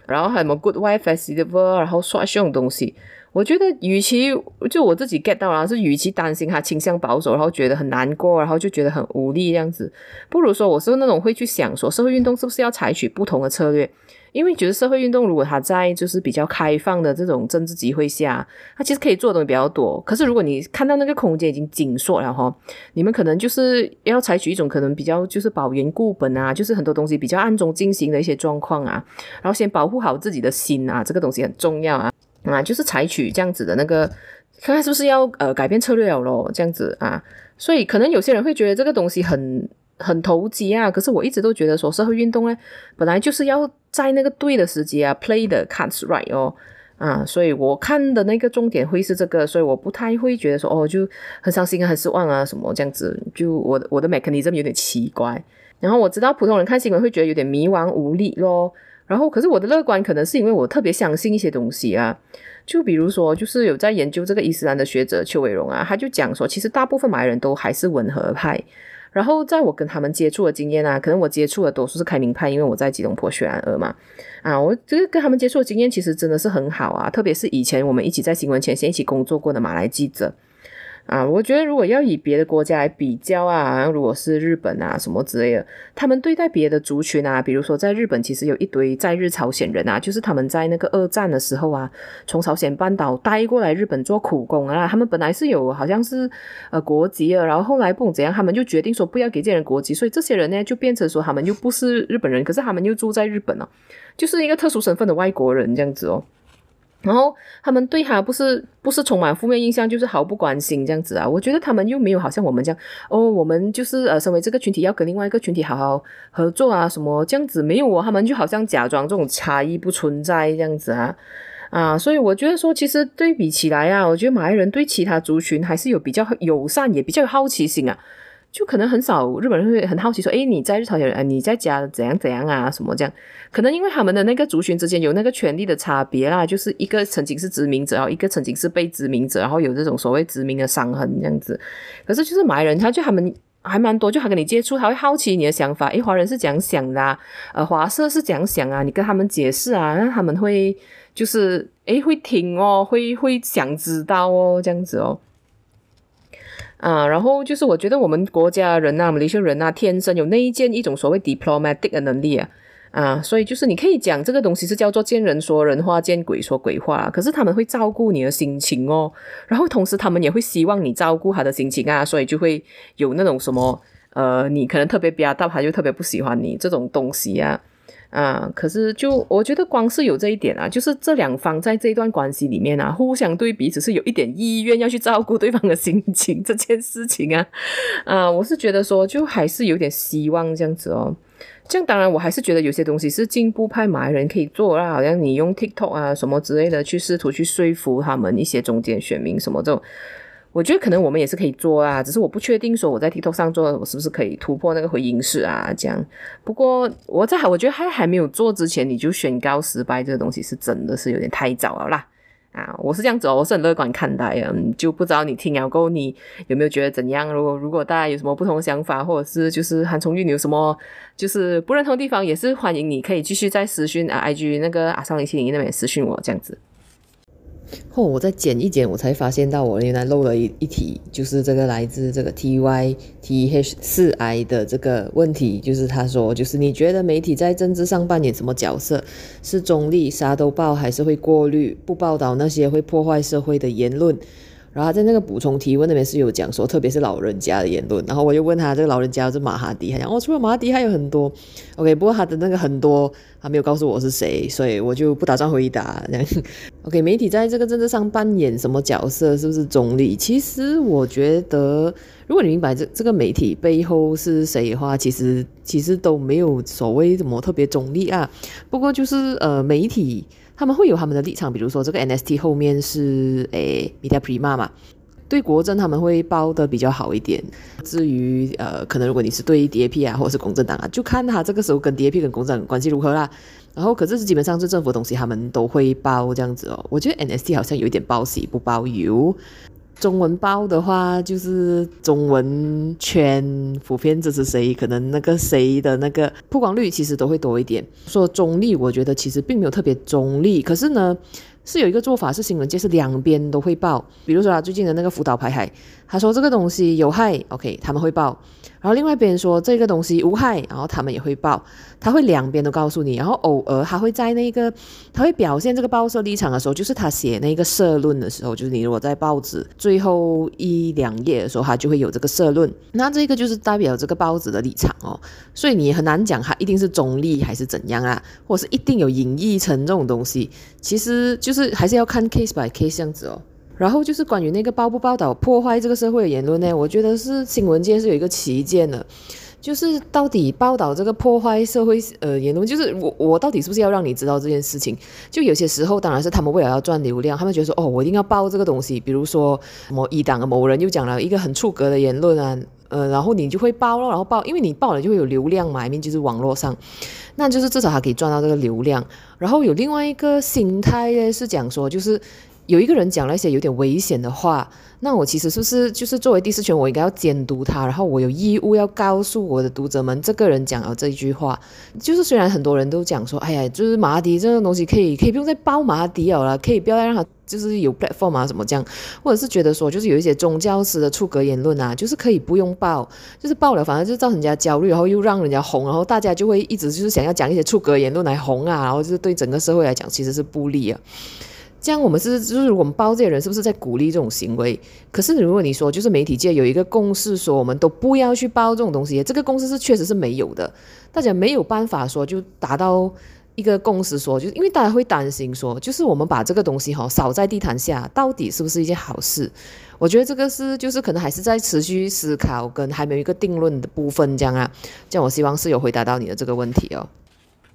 然后还有什么 Good Wife Festival，然后刷这种东西，我觉得与其就我自己 get 到了，是与其担心他倾向保守，然后觉得很难过，然后就觉得很无力这样子，不如说我是那种会去想说，社会运动是不是要采取不同的策略。因为觉得社会运动如果它在就是比较开放的这种政治机会下，它其实可以做的比较多。可是如果你看到那个空间已经紧缩了哈，你们可能就是要采取一种可能比较就是保原固本啊，就是很多东西比较暗中进行的一些状况啊，然后先保护好自己的心啊，这个东西很重要啊啊，就是采取这样子的那个，看看是不是要呃改变策略了咯，这样子啊，所以可能有些人会觉得这个东西很。很投机啊。可是我一直都觉得说，社会运动呢，本来就是要在那个对的时机啊，play the cards right 哦，啊，所以我看的那个重点会是这个，所以我不太会觉得说，哦，就很伤心啊，很失望啊，什么这样子，就我的我的 mechanism 有点奇怪。然后我知道普通人看新闻会觉得有点迷惘无力咯。然后可是我的乐观可能是因为我特别相信一些东西啊。就比如说，就是有在研究这个伊斯兰的学者邱伟荣啊，他就讲说，其实大部分马来人都还是温和派。然后在我跟他们接触的经验啊，可能我接触的多数是开明派，因为我在吉隆坡雪兰莪嘛。啊，我这个跟他们接触的经验其实真的是很好啊，特别是以前我们一起在新闻前线一起工作过的马来记者。啊，我觉得如果要以别的国家来比较啊，如果是日本啊什么之类的，他们对待别的族群啊，比如说在日本，其实有一堆在日朝鲜人啊，就是他们在那个二战的时候啊，从朝鲜半岛带过来日本做苦工啊，他们本来是有好像是呃国籍啊，然后后来不懂怎样，他们就决定说不要给这些人国籍，所以这些人呢就变成说他们又不是日本人，可是他们又住在日本哦，就是一个特殊身份的外国人这样子哦。然后他们对他不是不是充满负面印象，就是毫不关心这样子啊。我觉得他们又没有好像我们这样哦，我们就是呃，身为这个群体要跟另外一个群体好好合作啊，什么这样子没有哦。他们就好像假装这种差异不存在这样子啊啊，所以我觉得说，其实对比起来啊，我觉得马来人对其他族群还是有比较友善，也比较有好奇心啊。就可能很少日本人会很好奇说，诶，你在日朝鲜人，你在家怎样怎样啊，什么这样？可能因为他们的那个族群之间有那个权力的差别啦，就是一个曾经是殖民者，然后一个曾经是被殖民者，然后有这种所谓殖民的伤痕这样子。可是就是马来人，他就他们还蛮多，就他跟你接触，他会好奇你的想法。诶，华人是怎样想的啊？呃，华社是怎样想啊？你跟他们解释啊，那他们会就是诶会听哦，会会想知道哦，这样子哦。啊，然后就是我觉得我们国家人啊，马来西亚人啊，天生有那一件一种所谓 diplomatic 的能力啊，啊，所以就是你可以讲这个东西是叫做见人说人话，见鬼说鬼话，可是他们会照顾你的心情哦，然后同时他们也会希望你照顾他的心情啊，所以就会有那种什么呃，你可能特别比较大，他就特别不喜欢你这种东西啊。啊，可是就我觉得光是有这一点啊，就是这两方在这一段关系里面啊，互相对彼此是有一点意愿要去照顾对方的心情 [laughs] 这件事情啊，啊，我是觉得说就还是有点希望这样子哦。这样当然我还是觉得有些东西是进步派马来人可以做啦，好像你用 TikTok 啊什么之类的去试图去说服他们一些中间选民什么这种。我觉得可能我们也是可以做啊，只是我不确定说我在 TikTok 上做，我是不是可以突破那个回音室啊？这样。不过我在我觉得还还没有做之前，你就宣告失败，这个东西是真的是有点太早了啦。啊，我是这样子哦，我是很乐观看待啊，就不知道你听了过后你有没有觉得怎样？如果如果大家有什么不同的想法，或者是就是韩聪玉你有什么就是不认同的地方，也是欢迎你可以继续在私讯啊，IG 那个阿桑零七零一那边私讯我这样子。后、我再剪一剪，我才发现到我原来漏了一一题，就是这个来自这个 T Y T H 四 I 的这个问题，就是他说，就是你觉得媒体在政治上扮演什么角色？是中立，啥都报，还是会过滤，不报道那些会破坏社会的言论？然后他在那个补充提问那边是有讲说，特别是老人家的言论。然后我就问他，这个老人家是马哈迪，他讲哦，除了马哈迪还有很多。OK，不过他的那个很多，他没有告诉我是谁，所以我就不打算回答。[laughs] OK，媒体在这个政治上扮演什么角色？是不是中立？其实我觉得，如果你明白这这个媒体背后是谁的话，其实其实都没有所谓什么特别中立啊。不过就是呃，媒体。他们会有他们的立场，比如说这个 NST 后面是诶 Media Prima 嘛，对国政他们会包的比较好一点。至于呃，可能如果你是对 DAP 啊，或者是公正党啊，就看他这个时候跟 DAP 跟公正关系如何啦。然后可是基本上是政府东西，他们都会包这样子哦。我觉得 NST 好像有一点包喜不包忧。中文报的话，就是中文圈普遍支持谁，可能那个谁的那个曝光率其实都会多一点。说中立，我觉得其实并没有特别中立，可是呢，是有一个做法是新闻界是两边都会报。比如说啊，最近的那个福岛排海，他说这个东西有害，OK，他们会报。然后另外一边说这个东西无害，然后他们也会报，他会两边都告诉你。然后偶尔他会在那个他会表现这个报社立场的时候，就是他写那个社论的时候，就是你如果在报纸最后一两页的时候，他就会有这个社论。那这个就是代表这个报纸的立场哦，所以你很难讲他一定是中立还是怎样啊，或者是一定有演绎成这种东西，其实就是还是要看 case by case 这样子哦。然后就是关于那个报不报道破坏这个社会的言论呢，我觉得是新闻界是有一个歧见的。就是到底报道这个破坏社会呃言论，就是我我到底是不是要让你知道这件事情？就有些时候当然是他们为了要赚流量，他们觉得说哦，我一定要报这个东西，比如说某一党的某人又讲了一个很出格的言论啊，呃，然后你就会报咯，然后报，因为你报了就会有流量嘛，因为就是网络上，那就是至少还可以赚到这个流量。然后有另外一个心态呢，是讲说就是。有一个人讲了一些有点危险的话，那我其实是不是就是作为第四权，我应该要监督他，然后我有义务要告诉我的读者们，这个人讲了这一句话，就是虽然很多人都讲说，哎呀，就是马哈迪这种东西可以 [laughs] 可以不用再报马哈迪了，可以不要再让他就是有 platform 啊什么这样，或者是觉得说，就是有一些宗教式的出格言论啊，就是可以不用报，就是报了反而就造成人家焦虑，然后又让人家红，然后大家就会一直就是想要讲一些出格言论来红啊，然后就是对整个社会来讲其实是不利啊。这样我们是就是我们报这些人是不是在鼓励这种行为？可是如果你说就是媒体界有一个共识，说我们都不要去报这种东西，这个共识是确实是没有的。大家没有办法说就达到一个共识，说就是因为大家会担心说，就是我们把这个东西哈扫在地毯下，到底是不是一件好事？我觉得这个是就是可能还是在持续思考跟还没有一个定论的部分，这样啊。这样我希望是有回答到你的这个问题哦。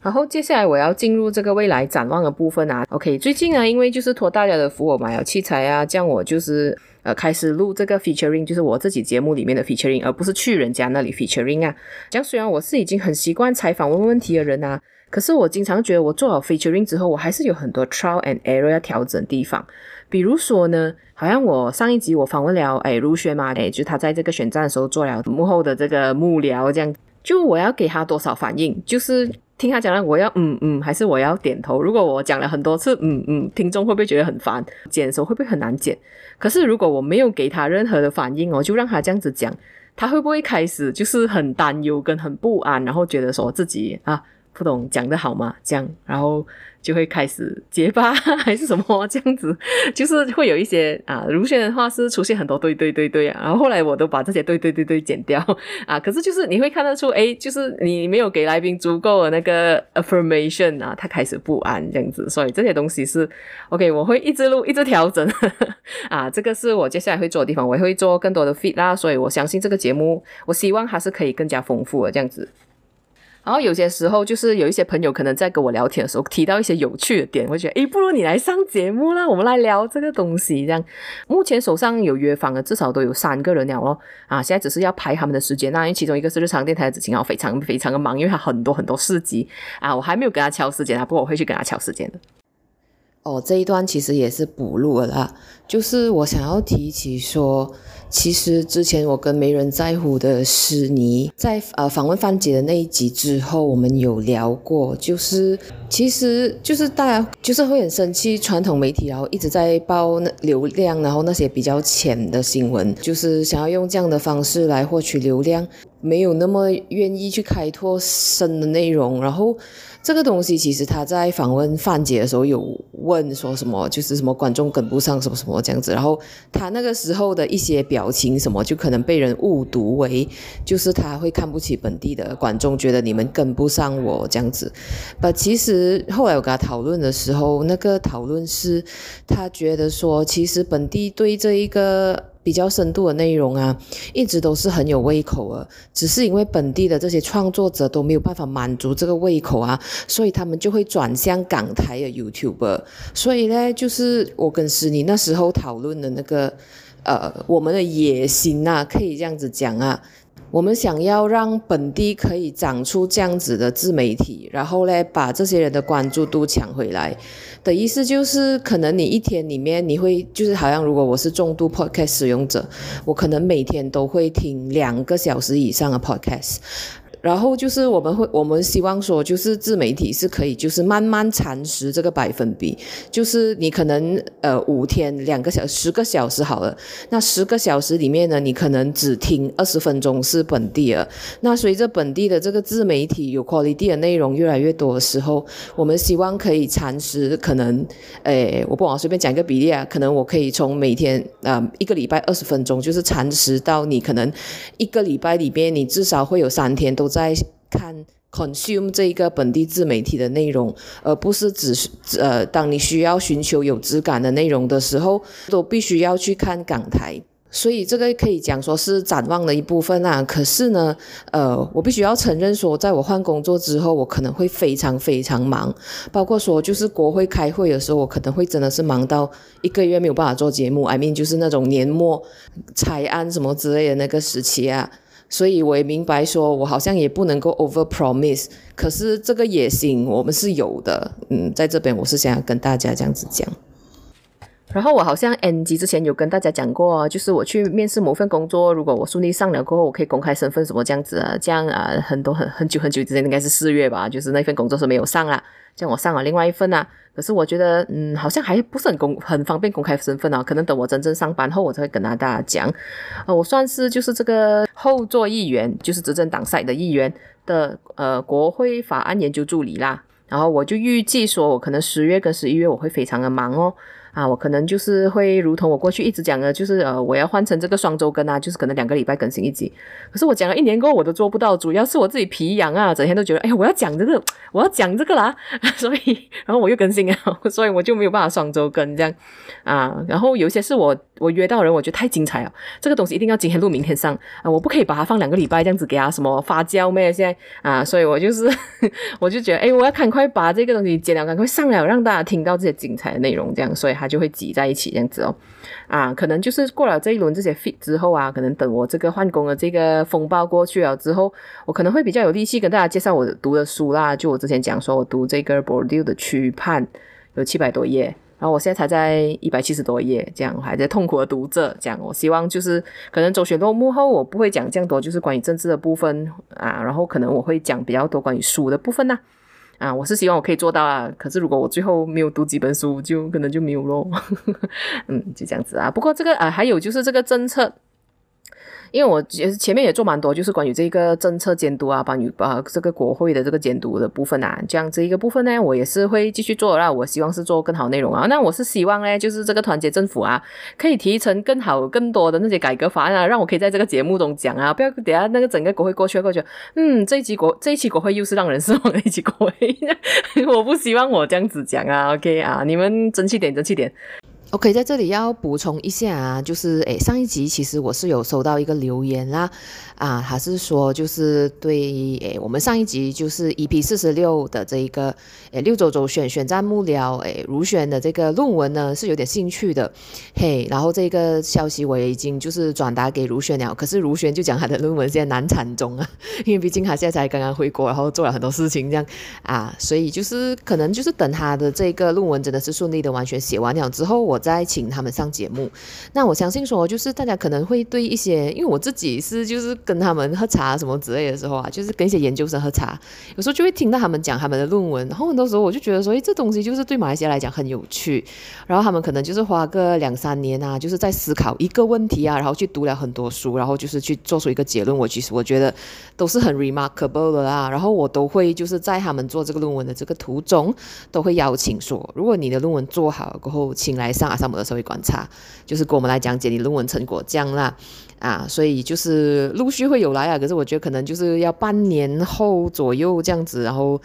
然后接下来我要进入这个未来展望的部分啊。OK，最近啊，因为就是托大家的福，我买了器材啊，这样我就是呃开始录这个 featuring，就是我自己节目里面的 featuring，而不是去人家那里 featuring 啊。这样虽然我是已经很习惯采访问问题的人啊，可是我经常觉得我做好 featuring 之后，我还是有很多 trial and error 要调整的地方。比如说呢，好像我上一集我访问了哎如萱嘛，哎就他在这个选战的时候做了幕后的这个幕僚，这样就我要给他多少反应，就是。听他讲了，我要嗯嗯，还是我要点头？如果我讲了很多次嗯嗯，听众会不会觉得很烦？剪的时候会不会很难剪？可是如果我没有给他任何的反应，我就让他这样子讲，他会不会开始就是很担忧跟很不安，然后觉得说自己啊不懂讲的好吗？这样，然后。就会开始结巴 [laughs] 还是什么这样子，就是会有一些啊，如萱的话是出现很多对对对对啊，然后后来我都把这些对对对对剪掉啊，可是就是你会看得出，诶，就是你没有给来宾足够的那个 affirmation 啊，他开始不安这样子，所以这些东西是 OK，我会一直录一直调整 [laughs] 啊，这个是我接下来会做的地方，我会做更多的 feed 啦，所以我相信这个节目，我希望它是可以更加丰富的这样子。然后有些时候，就是有一些朋友可能在跟我聊天的时候提到一些有趣的点，我觉得，诶，不如你来上节目啦，我们来聊这个东西。这样，目前手上有约访的至少都有三个人了哦。啊，现在只是要排他们的时间。那因为其中一个是日常电台的子晴，非常非常的忙，因为他很多很多事迹啊，我还没有跟他敲时间啊，不过我会去跟他敲时间的。哦，这一段其实也是补录了啦，就是我想要提起说，其实之前我跟没人在乎的诗尼在呃访问范姐的那一集之后，我们有聊过，就是其实就是大家就是会很生气传统媒体，然后一直在报那流量，然后那些比较浅的新闻，就是想要用这样的方式来获取流量，没有那么愿意去开拓深的内容，然后。这个东西其实他在访问范姐的时候有问说什么，就是什么观众跟不上什么什么这样子，然后他那个时候的一些表情什么，就可能被人误读为就是他会看不起本地的观众，觉得你们跟不上我这样子。把其实后来我跟他讨论的时候，那个讨论是他觉得说，其实本地对这一个。比较深度的内容啊，一直都是很有胃口啊，只是因为本地的这些创作者都没有办法满足这个胃口啊，所以他们就会转向港台的 YouTube。所以呢，就是我跟诗妮那时候讨论的那个，呃，我们的野心啊，可以这样子讲啊。我们想要让本地可以长出这样子的自媒体，然后呢，把这些人的关注度抢回来的意思就是，可能你一天里面你会就是好像如果我是重度 podcast 使用者，我可能每天都会听两个小时以上的 podcast。然后就是我们会，我们希望说，就是自媒体是可以，就是慢慢蚕食这个百分比，就是你可能呃五天两个小时十个小时好了，那十个小时里面呢，你可能只听二十分钟是本地的。那随着本地的这个自媒体有 quality 的内容越来越多的时候，我们希望可以蚕食，可能诶，我不往随便讲一个比例啊，可能我可以从每天啊、呃、一个礼拜二十分钟，就是蚕食到你可能一个礼拜里边，你至少会有三天都。在看 consume 这一个本地自媒体的内容，而不是只是呃，当你需要寻求有质感的内容的时候，都必须要去看港台。所以这个可以讲说是展望的一部分啊。可是呢，呃，我必须要承认说，在我换工作之后，我可能会非常非常忙，包括说就是国会开会的时候，我可能会真的是忙到一个月没有办法做节目。I mean，就是那种年末财案什么之类的那个时期啊。所以我也明白说，我好像也不能够 over promise，可是这个野心我们是有的。嗯，在这边我是想要跟大家这样子讲。然后我好像 N 集之前有跟大家讲过，就是我去面试某份工作，如果我顺利上了过后，我可以公开身份什么这样子啊，这样啊，很多很很久很久之前应该是四月吧，就是那份工作是没有上啊，这样我上了另外一份啊。可是我觉得，嗯，好像还不是很公很方便公开身份啊。可能等我真正上班后，我才会跟大家讲。呃，我算是就是这个后座议员，就是执政党赛的议员的呃国会法案研究助理啦。然后我就预计说，我可能十月跟十一月我会非常的忙哦。啊，我可能就是会如同我过去一直讲的，就是呃，我要换成这个双周更啊，就是可能两个礼拜更新一集。可是我讲了一年过后，我都做不到，主要是我自己皮痒啊，整天都觉得，哎呀，我要讲这个，我要讲这个啦，[laughs] 所以然后我又更新啊，[laughs] 所以我就没有办法双周更这样啊。然后有些是我我约到人，我觉得太精彩了，这个东西一定要今天录，明天上啊，我不可以把它放两个礼拜这样子给他什么发酵咩？现在啊，所以我就是 [laughs] 我就觉得，哎，我要赶快把这个东西剪了，赶快上了，让大家听到这些精彩的内容，这样，所以。它就会挤在一起这样子哦，啊，可能就是过了这一轮这些 fit 之后啊，可能等我这个换工的这个风暴过去了之后，我可能会比较有力气跟大家介绍我读的书啦。就我之前讲说，我读这个 b o r d e a u 的区判有七百多页，然后我现在才在一百七十多页，这样我还在痛苦的读着。这样我希望就是可能周选落幕后，我不会讲这样多，就是关于政治的部分啊，然后可能我会讲比较多关于书的部分呐。啊我是希望我可以做到啊，可是如果我最后没有读几本书，就可能就没有咯。[laughs] 嗯，就这样子啊。不过这个啊，还有就是这个政策。因为我也是前面也做蛮多，就是关于这个政策监督啊，关于啊这个国会的这个监督的部分啊，这样这一个部分呢，我也是会继续做那。我希望是做更好内容啊。那我是希望呢，就是这个团结政府啊，可以提成更好、更多的那些改革法案啊，让我可以在这个节目中讲啊，不要等下那个整个国会过去过去，嗯，这一期国这一期国会又是让人失望的一期国会，我不希望我这样子讲啊。OK 啊，你们争气点，争气点。OK，在这里要补充一下啊，就是诶，上一集其实我是有收到一个留言啦。啊，还是说就是对诶，我们上一集就是 EP 四十六的这一个诶六周周选选战幕僚诶如选的这个论文呢是有点兴趣的，嘿，然后这个消息我也已经就是转达给如选了，可是如选就讲他的论文现在难产中啊，因为毕竟他现在才刚刚回国，然后做了很多事情这样啊，所以就是可能就是等他的这个论文真的是顺利的完全写完了之后，我再请他们上节目。那我相信说就是大家可能会对一些，因为我自己是就是。跟他们喝茶什么之类的时候啊，就是跟一些研究生喝茶，有时候就会听到他们讲他们的论文，然后很多时候我就觉得说，诶，这东西就是对马来西亚来讲很有趣，然后他们可能就是花个两三年啊，就是在思考一个问题啊，然后去读了很多书，然后就是去做出一个结论。我其实我觉得都是很 remarkable 的啦，然后我都会就是在他们做这个论文的这个途中，都会邀请说，如果你的论文做好了过后，请来上阿萨姆的社会观察，就是给我们来讲解你论文成果这样啦。啊，所以就是陆续会有来啊，可是我觉得可能就是要半年后左右这样子，然后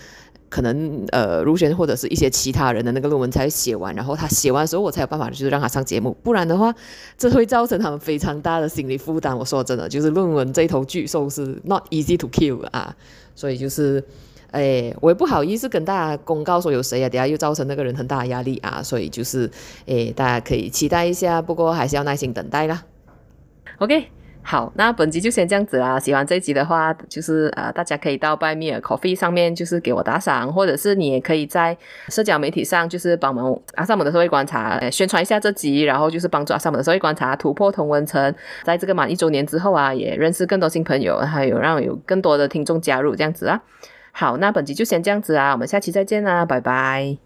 可能呃，如选或者是一些其他人的那个论文才写完，然后他写完的时候，我才有办法就是让他上节目，不然的话，这会造成他们非常大的心理负担。我说真的，就是论文这头巨兽是 not easy to kill 啊，所以就是，哎，我也不好意思跟大家公告说有谁啊，等下又造成那个人很大的压力啊，所以就是，哎，大家可以期待一下，不过还是要耐心等待啦。OK，好，那本集就先这样子啦。喜欢这一集的话，就是呃，大家可以到 Buy Me a Coffee 上面，就是给我打赏，或者是你也可以在社交媒体上，就是帮忙阿萨姆的社会观察，呃，宣传一下这集，然后就是帮助阿萨姆的社会观察突破同温层，在这个满一周年之后啊，也认识更多新朋友，还有让有更多的听众加入这样子啊。好，那本集就先这样子啊，我们下期再见啦，拜拜。